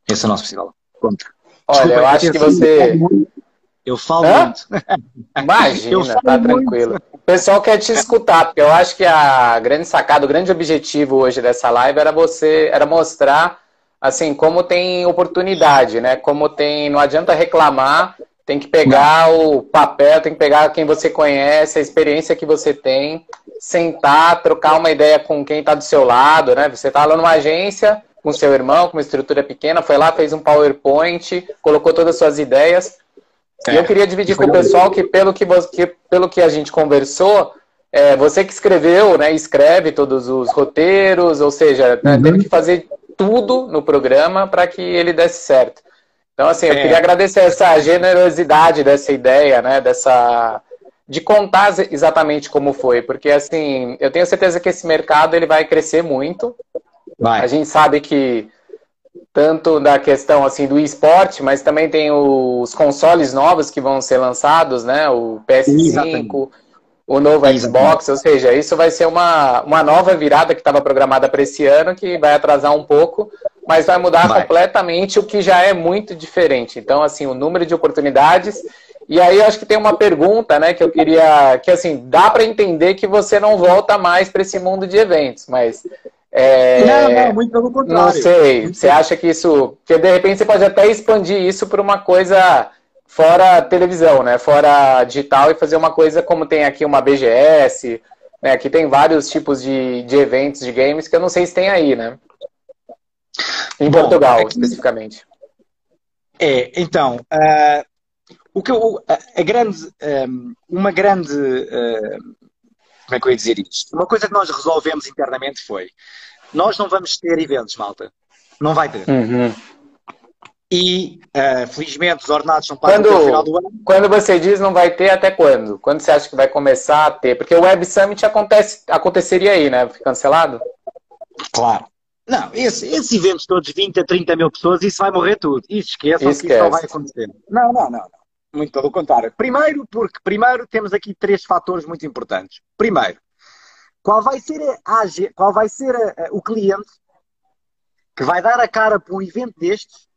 Esse é o nosso principal ponto. Olha, Desculpa, eu acho que você. Eu falo Hã? muito. Imagina, tá tranquilo. O pessoal quer te escutar, porque eu acho que a grande sacada, o grande objetivo hoje dessa live era você, era mostrar assim, como tem oportunidade, né? Como tem, não adianta reclamar, tem que pegar o papel, tem que pegar quem você conhece, a experiência que você tem, sentar, trocar uma ideia com quem está do seu lado, né? Você está lá numa agência com seu irmão, com uma estrutura pequena, foi lá, fez um PowerPoint, colocou todas as suas ideias. É, e eu queria dividir com o pessoal que pelo que, que, pelo que a gente conversou, é, você que escreveu, né, escreve todos os roteiros, ou seja, né, uhum. teve que fazer tudo no programa para que ele desse certo. Então, assim, eu é. queria agradecer essa generosidade dessa ideia, né? Dessa de contar exatamente como foi, porque assim, eu tenho certeza que esse mercado ele vai crescer muito. Vai. A gente sabe que tanto da questão assim do esporte, mas também tem os consoles novos que vão ser lançados, né? O PS5, Exatamente o novo Xbox, ou seja, isso vai ser uma, uma nova virada que estava programada para esse ano, que vai atrasar um pouco, mas vai mudar vai. completamente o que já é muito diferente. Então, assim, o número de oportunidades. E aí eu acho que tem uma pergunta, né, que eu queria, que assim, dá para entender que você não volta mais para esse mundo de eventos, mas é, não, não, muito pelo contrário. Não sei. Você acha que isso, que de repente você pode até expandir isso para uma coisa fora televisão, né? Fora digital e fazer uma coisa como tem aqui uma BGS, né? Aqui tem vários tipos de, de eventos de games que eu não sei se tem aí, né? Em Bom, Portugal, aqui... especificamente. É, então, uh, o que eu, a, grande, um, uma grande, uh, como é que eu ia dizer isto? Uma coisa que nós resolvemos internamente foi, nós não vamos ter eventos, malta. Não vai ter. Uhum. E, uh, felizmente, os ordenados são pagos quando, final do ano. Quando você diz não vai ter, até quando? Quando você acha que vai começar a ter? Porque o Web Summit acontece, aconteceria aí, né? Cancelado? Claro. Não, esse, esses eventos todos, 20 a 30 mil pessoas, isso vai morrer tudo. Isso esqueçam Esquece. que isso não vai acontecer. Não, não, não, não. Muito pelo contrário. Primeiro, porque primeiro temos aqui três fatores muito importantes. Primeiro, qual vai ser, a, qual vai ser a, a, o cliente que vai dar a cara para um evento destes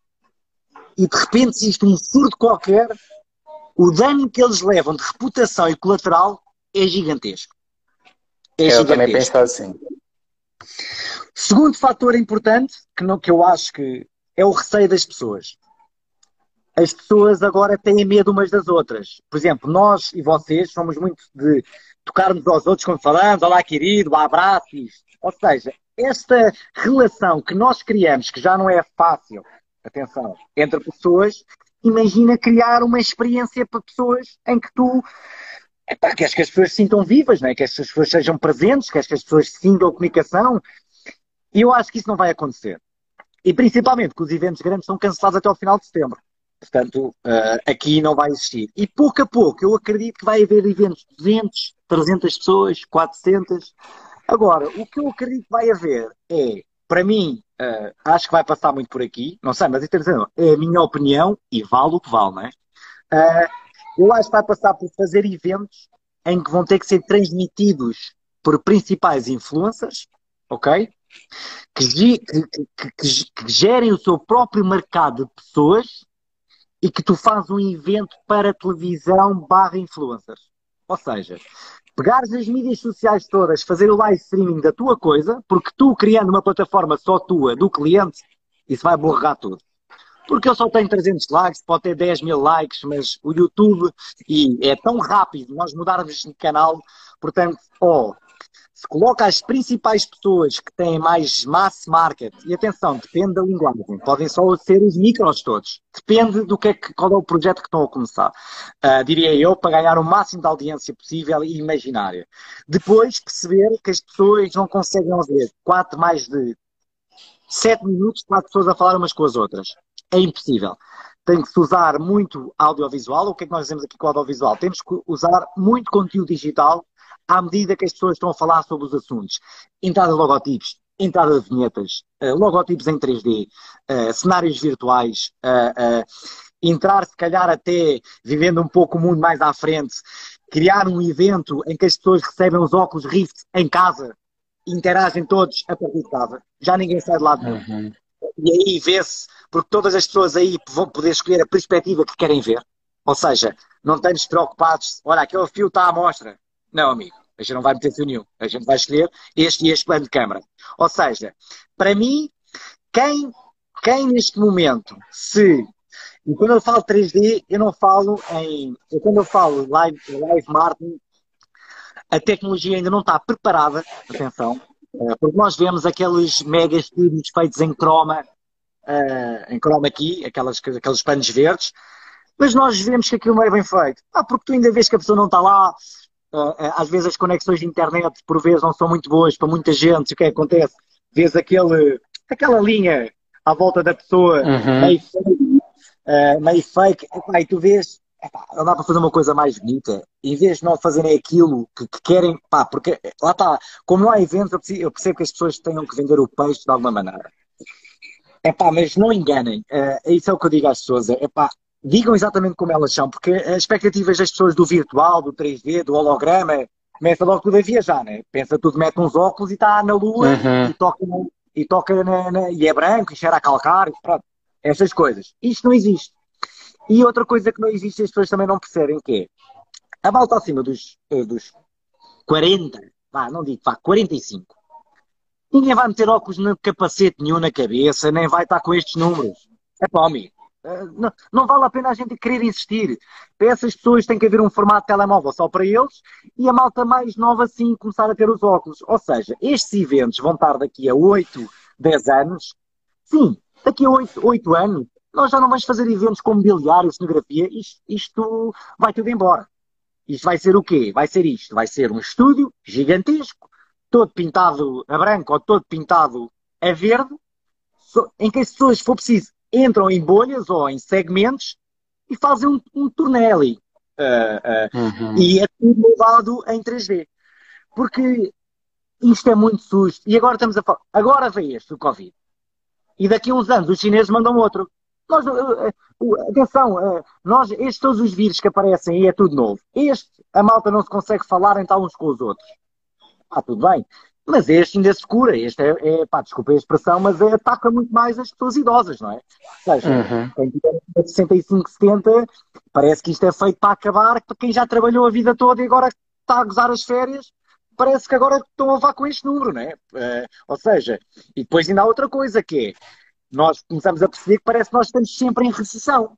e de repente se isto um surto qualquer, o dano que eles levam de reputação e colateral é gigantesco. É eu gigantesco. também penso assim. Segundo fator importante, que, não, que eu acho que é o receio das pessoas. As pessoas agora têm medo umas das outras. Por exemplo, nós e vocês somos muito de tocarmos aos outros quando falamos, olá querido, abraços. Ou seja, esta relação que nós criamos, que já não é fácil, atenção, entre pessoas, imagina criar uma experiência para pessoas em que tu epá, queres que as pessoas se sintam vivas, não é? que as pessoas sejam presentes, queres que as pessoas sintam a comunicação. E eu acho que isso não vai acontecer. E principalmente que os eventos grandes são cancelados até ao final de setembro. Portanto, uh, aqui não vai existir. E pouco a pouco, eu acredito que vai haver eventos de 200, 300 pessoas, 400. Agora, o que eu acredito que vai haver é, para mim, Uh, acho que vai passar muito por aqui. Não sei, mas é a minha opinião e vale o que vale, não é? Uh, eu acho que vai passar por fazer eventos em que vão ter que ser transmitidos por principais influencers, ok? Que, que, que, que, gerem o seu próprio mercado de pessoas e que tu fazes um evento para televisão barra influencers. Ou seja, pegares as mídias sociais todas, fazer o live streaming da tua coisa, porque tu criando uma plataforma só tua, do cliente, isso vai borrar tudo. Porque eu só tenho 300 likes, pode ter 10 mil likes, mas o YouTube e é tão rápido nós mudarmos de canal, portanto, ó, oh, se coloca as principais pessoas que têm mais mass market, e atenção, depende da linguagem, podem só ser os micros todos, depende do que é que, qual é o projeto que estão a começar. Uh, diria eu, para ganhar o máximo de audiência possível e imaginária. Depois perceber que as pessoas não conseguem ver 4 mais de 7 minutos, quatro pessoas a falar umas com as outras. É impossível tem que se usar muito audiovisual. O que é que nós fazemos aqui com o audiovisual? Temos que usar muito conteúdo digital à medida que as pessoas estão a falar sobre os assuntos. Entrada de logotipos, entrada de vinhetas, uh, logotipos em 3D, uh, eh, cenários virtuais, uh, entrar se calhar até vivendo um pouco o mundo mais à frente, criar um evento em que as pessoas recebem os óculos Rift em casa, interagem todos a partir de casa, já ninguém sai de lado uhum. E aí vê-se, porque todas as pessoas aí vão poder escolher a perspectiva que querem ver. Ou seja, não estamos preocupados, olha, aquele fio está à mostra, não, amigo, a gente não vai meter fio nenhum. A gente vai escolher este e este plano de câmara. Ou seja, para mim, quem, quem neste momento se. E quando eu falo 3D, eu não falo em. Eu, quando eu falo live, live marketing, a tecnologia ainda não está preparada, atenção, eh, porque nós vemos aqueles mega estúdios feitos em croma, uh, em croma aqui, aquelas, aqueles panos verdes, mas nós vemos que aquilo não é bem feito. Ah, porque tu ainda vês que a pessoa não está lá, eh, às vezes as conexões de internet por vezes não são muito boas para muita gente. O que, é que acontece? Vês aquele, aquela linha à volta da pessoa uhum. meio fake, uh, meio fake. Epá, e tu vês, epá, não dá para fazer uma coisa mais bonita. Em vez de não fazerem aquilo que, que querem, pá, porque lá está, como não há eventos, eu percebo, eu percebo, que as pessoas tenham que vender o peixe de alguma maneira. É pá, mas não enganem. Uh, isso é o que eu digo às pessoas. É pá, digam exatamente como elas são, porque as expectativas das pessoas do virtual, do 3D, do holograma, começa logo tudo a viajar, né? Pensa tudo, mete uns óculos e está na lua uhum. e toca, e, toca na, na, e é branco e cheira a calcar, pronto. Essas coisas. Isto não existe. E outra coisa que não existe as pessoas também não percebem que é a malta acima dos, eh, dos 40, vá, não digo, vá, 45. Ninguém vai meter óculos no capacete nenhum na cabeça, nem vai estar com estes números. É pá, amigo não, não, vale a pena a gente querer insistir. Para essas pessoas tem que haver um formato de telemóvel só para eles e a malta mais nova sim começar a ter os óculos. Ou seja, estes eventos vão estar daqui a 8, 10 anos. Sim, daqui a 8, 8 anos nós já não vamos fazer eventos com mobiliário, cenografia, isto, isto vai tudo embora. Isto vai ser o quê? Vai ser isto, vai ser um estúdio gigantesco, todo pintado a branco ou todo pintado a verde, em que as pessoas, se for preciso, entram em bolhas ou em segmentos e fazem um, um torneio ali. Uh, uh, uhum. E é tudo levado em 3D. Porque isto é muito susto. E agora estamos a falar. Agora vem este, o Covid. E daqui a uns anos os chineses mandam outro. Nós, uh, atenção, nós, estes todos os vírus que aparecem e é tudo novo. Este, a malta não se consegue falar então uns com os outros. Ah, tudo bem. Mas este ainda se cura, este é, é pá, desculpa a expressão, mas é, ataca muito mais as pessoas idosas, não é? Ou seja, uhum. quem 65, 70, parece que isto é feito para acabar, para quem já trabalhou a vida toda e agora está a gozar as férias, parece que agora estão a levar com este número, não é? Uh, ou seja, e depois ainda há outra coisa que é, nós começamos a perceber que parece que nós estamos sempre em recessão.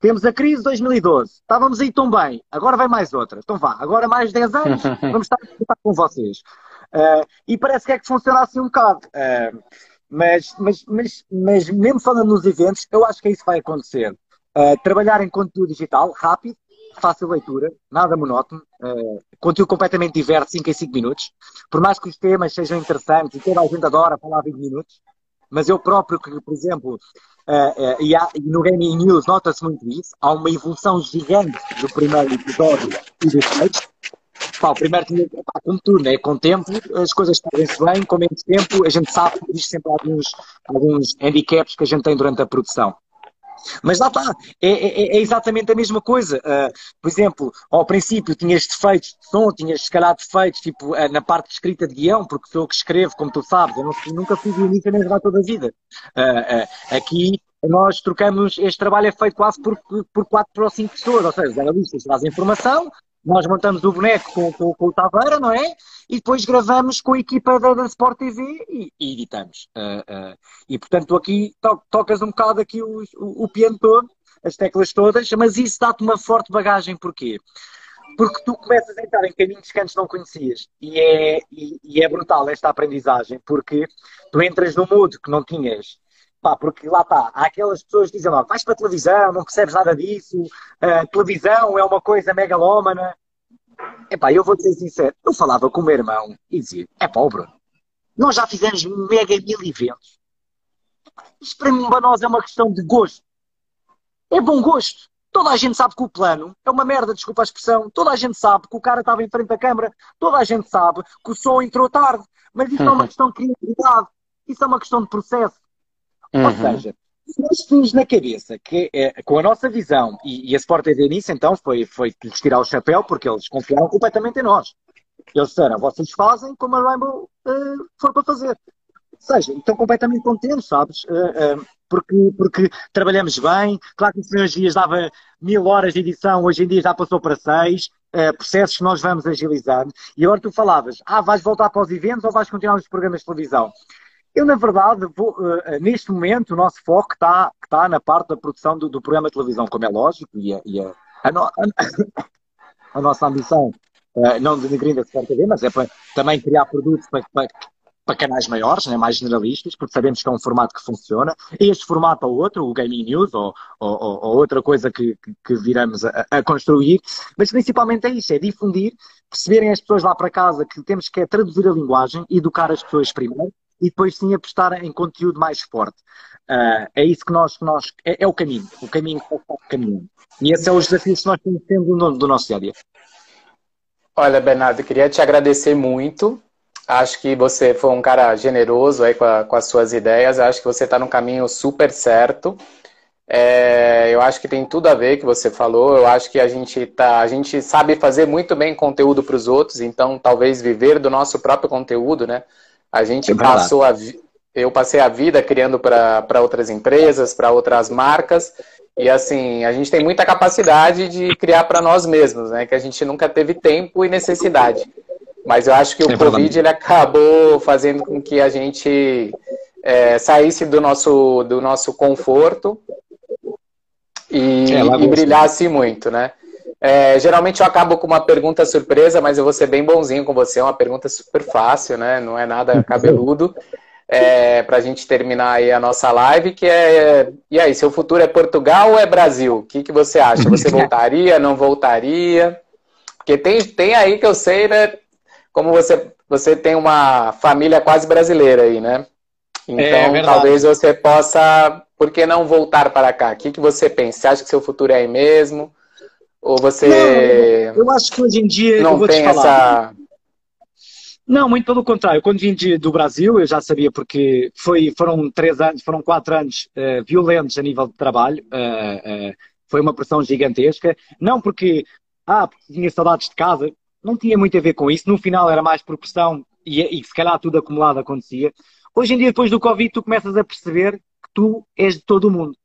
Temos a crise de 2012. Estávamos aí tão bem. Agora vem mais outra. Então vá, agora mais 10 anos, vamos estar a com vocês. Uh, e parece que é que funciona assim um bocado. Uh, mas, mas, mas, mas, mesmo falando nos eventos, eu acho que isso vai acontecer. Uh, trabalhar em conteúdo digital, rápido, fácil leitura, nada monótono, conteúdo completamente diverso, 5 em 5 minutos. Por mais que os temas sejam interessantes e toda a gente adora falar 20 minutos, mas eu próprio, que, por exemplo, uh, uh, e, há, no Gaming News nota-se muito isso, há uma evolução gigante do primeiro episódio e do sexto. Pá, o primeiro pá, como tudo, né? com tempo as coisas fazem-se bem, com menos tempo a gente sabe que existe sempre alguns, alguns handicaps que a gente tem durante a produção. Mas lá está, é, é, é, exatamente a mesma coisa. Uh, por exemplo, ao princípio tinhas defeitos de som, tinhas se calhar defeitos tipo, uh, na parte de escrita de guião, porque sou eu que escrevo, como tu sabes, eu, não, nunca fui guionista nem jogar toda a vida. Uh, aqui nós trocamos, este trabalho é feito quase por, por quatro ou cinco pessoas, ou seja, os analistas trazem informação, nós montamos o boneco com, com, com, o Taveira, não é? E depois gravamos com a equipa da, da Sport TV e, e editamos. Uh, uh, e portanto, aqui to, tocas um bocado aqui o, o, o, piano todo, as teclas todas, mas isso dá-te uma forte bagagem. Porquê? Porque tu começas a entrar em caminhos que antes não conhecias. E é, e, e é brutal esta aprendizagem, porque tu entras no mood que não tinhas Pá, porque lá está, há aquelas pessoas que dizem lá, vais para a televisão, não percebes nada disso, a televisão é uma coisa megalómana. Epá, eu vou ser sincero, eu falava com o meu irmão e dizia, é pobre, nós já fizemos mega mil eventos. Isto para mim, para nós, é uma questão de gosto. É bom gosto. Toda a gente sabe que o plano é uma merda, desculpa a expressão. Toda a gente sabe que o cara estava em frente da câmara. Toda a gente sabe que o som entrou tarde. Mas isso é uma questão de criatividade. Isso é uma questão de processo. Uhum. Ou seja, se nós temos na cabeça que é, com a nossa visão, e, e a Sport TV nisso então foi, foi lhes tirar o chapéu porque eles confiaram completamente em nós. Eles disseram, vocês fazem como a Rainbow uh, for para fazer. Ou seja, estão completamente contentes, sabes? Uh, uh, porque, porque trabalhamos bem. Claro que nos primeiros dias dava mil horas de edição, hoje em dia já passou para seis. processos que nós vamos agilizando. E agora tu falavas, ah, vais voltar para os eventos ou vais continuar nos programas de televisão? Eu, na verdade, vou, uh, neste momento, o nosso foco está, está na parte da produção do, do, programa de televisão, como é lógico, e a, e a, a, no, a nossa ambição, uh, não denegrindo a Sport TV, mas é para também criar produtos para, para, para canais maiores, né, mais generalistas, porque sabemos que é um formato que funciona. Este formato ou outro, o Gaming News, ou, ou, ou outra coisa que, que, que viramos a, a, construir, mas principalmente é isso, é difundir, perceberem as pessoas lá para casa que temos que é traduzir a linguagem, educar as pessoas primeiro, e depois sim apostar em conteúdo mais forte. Uh, é isso que nós, que nós é, é, o caminho, o caminho que o caminho. E esse é os desafios que nós temos tendo do, do nosso dia a dia. Olha, Bernardo, queria te agradecer muito. Acho que você foi um cara generoso aí com, a, com as suas ideias. Acho que você está no caminho super certo. É, eu acho que tem tudo a ver que você falou. Eu acho que a gente tá, a gente sabe fazer muito bem conteúdo para os outros. Então, talvez viver do nosso próprio conteúdo, né? A gente passou a eu passei a vida criando para outras empresas, para outras marcas, e assim, a gente tem muita capacidade de criar para nós mesmos, né? Que a gente nunca teve tempo e necessidade. Mas eu acho que o Covid ele acabou fazendo com que a gente é, saísse do nosso, do nosso conforto e, é, e brilhasse muito, né? É, geralmente eu acabo com uma pergunta surpresa, mas eu vou ser bem bonzinho com você. É uma pergunta super fácil, né? Não é nada cabeludo. É, para a gente terminar aí a nossa live, que é e aí, seu futuro é Portugal ou é Brasil? O que, que você acha? Você voltaria, não voltaria? Porque tem, tem aí que eu sei, né? Como você, você tem uma família quase brasileira aí, né? Então, é, talvez você possa, por que não voltar para cá? O que, que você pensa? Você acha que seu futuro é aí mesmo? Ou você. Não, eu acho que hoje em dia. Não tem essa. Não, muito pelo contrário. Quando vim de, do Brasil, eu já sabia porque foi, foram três anos, foram quatro anos uh, violentos a nível de trabalho. Uh, uh, foi uma pressão gigantesca. Não porque, ah, porque tinha saudades de casa. Não tinha muito a ver com isso. No final era mais por pressão e, e se calhar tudo acumulado acontecia. Hoje em dia, depois do Covid, tu começas a perceber que tu és de todo o mundo.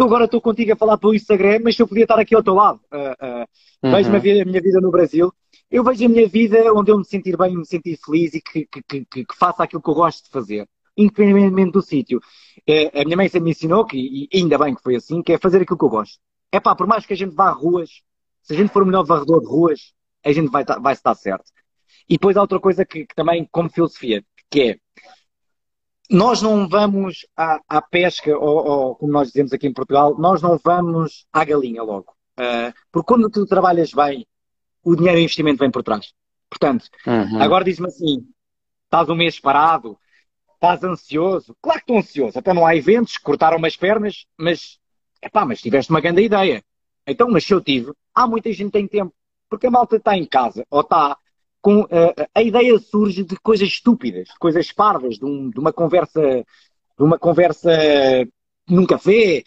Eu agora estou contigo a falar pelo Instagram, mas eu podia estar aqui ao teu lado. Uh, uh, uhum. Vejo a, minha vida no Brasil. Eu vejo a minha vida onde eu me sentir bem, me sentir feliz e que, que, que, que faça aquilo que eu gosto de fazer, independentemente do sítio. É, a minha mãe sempre me ensinou, que, e ainda bem que foi assim, que é fazer aquilo que eu gosto. É pá, por mais que a gente vá a ruas, se a gente for o melhor varredor de ruas, a gente vai, vai estar certo. E depois há outra coisa que, que também, como filosofia, que é nós não vamos à, à pesca, ou, ou, como nós dizemos aqui em Portugal, nós não vamos à galinha logo. Uh, porque quando tu trabalhas bem, o dinheiro e o investimento vem por trás. Portanto, uhum. agora diz-me assim: estás um mês parado, estás ansioso. Claro que estou ansioso, até não há eventos, cortaram umas pernas, mas, epá, mas tiveste uma grande ideia. Então, mas se eu tive, há muita gente que tem tempo. Porque a malta está em casa, ou está com, uh, a ideia surge de coisas estúpidas, de coisas parvas, de, um, de, uma conversa, de uma conversa num café,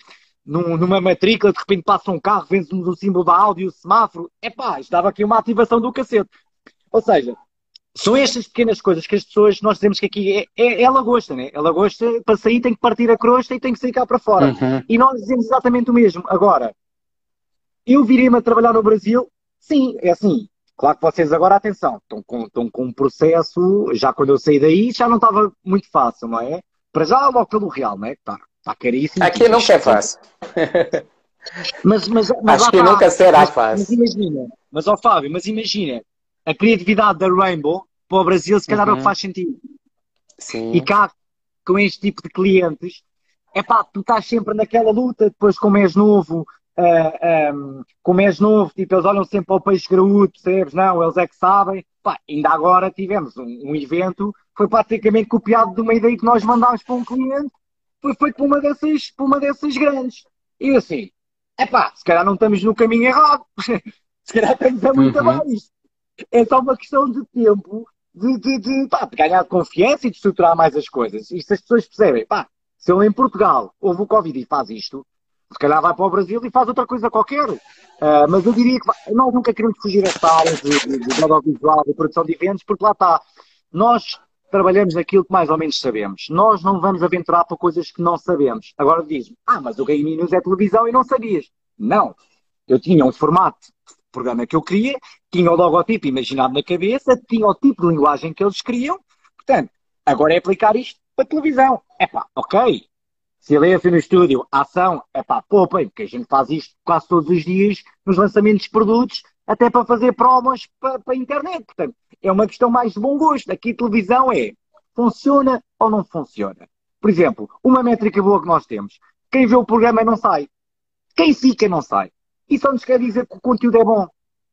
num, numa matrícula, de repente passa um carro, vende-nos o símbolo da Audi, o semáforo. Epá, estava aqui uma ativação do cacete. Ou seja, são estas pequenas coisas que as pessoas, nós dizemos que aqui é, é, é lagosta, né? A lagosta, para sair, tem que partir a crosta e tem que sair cá para fora. Uhum. E nós dizemos exatamente o mesmo. Agora, eu virei-me a trabalhar no Brasil, sim, é assim, Claro que vocês agora, atenção, estão com, estão com um processo, já quando eu saí daí, já não estava muito fácil, não é? Para já, logo pelo real, não é? Está tá caríssimo. Aqui nunca é fácil. Mas, mas, mas Acho que tá, nunca será mas, fácil. Mas imagina, mas ó Fábio, mas imagina, a criatividade da Rainbow para o Brasil se calhar uhum. é o que uhum. faz sentido. Sim. E cá, com este tipo de clientes, é pá, tu estás sempre naquela luta, depois como és novo, uh, ah, um, como és novo, tipo, eles olham sempre para o peixe graúdo, percebes? Não, eles é que sabem. Pá, ainda agora tivemos um, um, evento, foi praticamente copiado de uma ideia que nós mandámos para um cliente, foi feito por uma dessas, por uma dessas grandes. E assim, é pá, se calhar não estamos no caminho errado, se calhar estamos a muito uhum. abaixo. É só uma questão de tempo de, de, de, pá, de ganhar confiança e de estruturar mais as coisas. E se as pessoas percebem, pá, se ele em Portugal houve o Covid e faz isto, se calhar vai para o Brasil e faz outra coisa qualquer. Uh, mas eu diria que nós nunca queremos fugir esta área de, de, de audiovisual, de produção de eventos, porque lá está. Nós trabalhamos naquilo que mais ou menos sabemos. Nós não vamos aventurar para coisas que não sabemos. Agora diz-me, ah, mas o Game News é televisão e não sabias. Não. Eu tinha um formato de programa que eu queria, tinha o logotipo imaginado na cabeça, tinha o tipo de linguagem que eles queriam. Portanto, agora é aplicar isto para televisão. É pá, ok. Silêncio no estúdio, ação, é pá, poupem, porque a gente faz isto quase todos os dias nos lançamentos de produtos, até para fazer promos para, para a internet. Portanto, é uma questão mais de bom gosto. Aqui televisão é, funciona ou não funciona? Por exemplo, uma métrica boa que nós temos, quem vê o programa não sai. Quem fica não sai. Isso só nos quer dizer que o conteúdo é bom.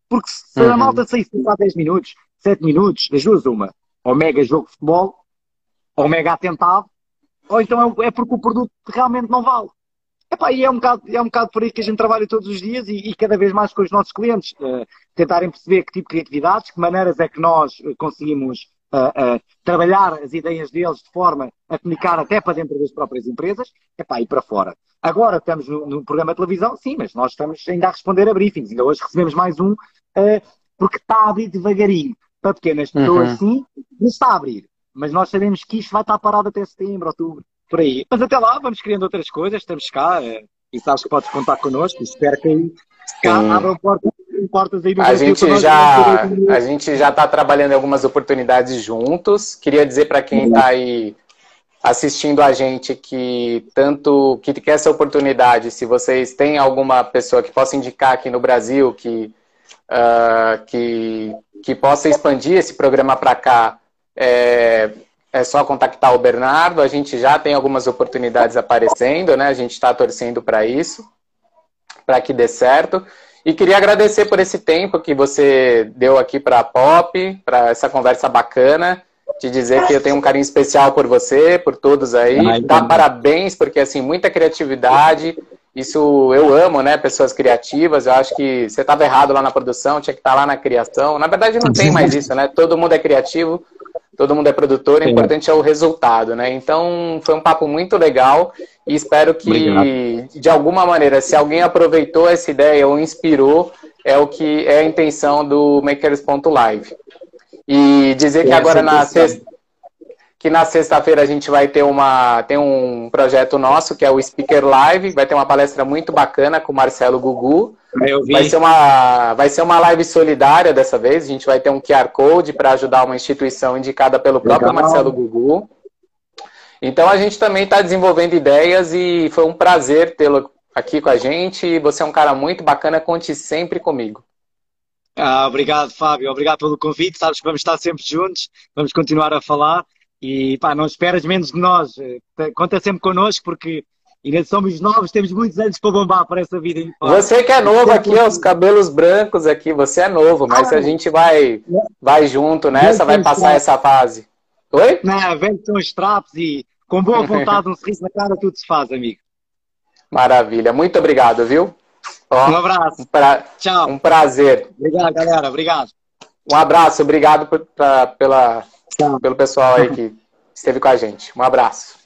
Porque se uhum. a malta saísse há 10 minutos, 7 minutos, das duas uma, ou mega jogo de futebol, ou mega atentado, ou então é, é porque o produto realmente não vale. Epá, e é um, bocado, é um bocado por aí que a gente trabalha todos os dias e, e cada vez mais com os nossos clientes, uh, tentarem perceber que tipo de criatividades, que maneiras é que nós eh, conseguimos uh, uh, trabalhar as ideias deles de forma a comunicar até para dentro das próprias empresas, epá, e para fora. Agora estamos no, no, programa de televisão, sim, mas nós estamos ainda a responder a briefings. Ainda hoje recebemos mais um, porque está a abrir devagarinho. Para pequenas pessoas, uhum. sim, mas está a abrir mas nós sabemos que isto vai estar parado até setembro, outubro, por aí. Mas até lá vamos criando outras coisas, estamos cá é, e sabes que podes contar connosco. Espero que aí abram portas, portas aí no a gente já A gente já está trabalhando em algumas oportunidades juntos. Queria dizer para quem está aí assistindo a gente que tanto que quer essa oportunidade, se vocês têm alguma pessoa que possa indicar aqui no Brasil que, uh, que, que possa expandir esse programa para cá, é, é só contactar o Bernardo. A gente já tem algumas oportunidades aparecendo, né? A gente está torcendo para isso, para que dê certo. E queria agradecer por esse tempo que você deu aqui para a Pop, para essa conversa bacana. Te dizer que eu tenho um carinho especial por você, por todos aí. Ai, Dá parabéns, porque assim, muita criatividade. Isso eu amo, né? Pessoas criativas. Eu acho que você estava errado lá na produção, tinha que estar tá lá na criação. Na verdade, não tem mais isso, né? Todo mundo é criativo, todo mundo é produtor, o importante é o resultado, né? Então, foi um papo muito legal e espero que, Obrigado. de alguma maneira, se alguém aproveitou essa ideia ou inspirou, é o que é a intenção do Makers.live. E dizer que agora na sexta, que na sexta-feira a gente vai ter uma tem um projeto nosso que é o Speaker Live, vai ter uma palestra muito bacana com o Marcelo Gugu. Vai ser uma vai ser uma live solidária dessa vez, a gente vai ter um QR Code para ajudar uma instituição indicada pelo próprio Legal. Marcelo Gugu. Então a gente também está desenvolvendo ideias e foi um prazer tê-lo aqui com a gente. Você é um cara muito bacana, conte sempre comigo. Ah, obrigado, Fábio. Obrigado pelo convite. Sabes que vamos estar sempre juntos, vamos continuar a falar e pá, não esperas menos de nós. Conta sempre connosco porque ainda somos novos, temos muitos anos para bombar para essa vida. Você que é novo aqui, os cabelos brancos aqui, você é novo, mas ah, a gente vai, vai junto nessa, vai passar essa fase. Oi? Não, vem são os trapos e com boa vontade, um sorriso na cara, tudo se faz, amigo. Maravilha. Muito obrigado, viu? Ó, um abraço. Um pra... Tchau. Um prazer. Obrigado, galera. Obrigado. Um abraço. Obrigado por, pra, pela, pelo pessoal aí que esteve com a gente. Um abraço.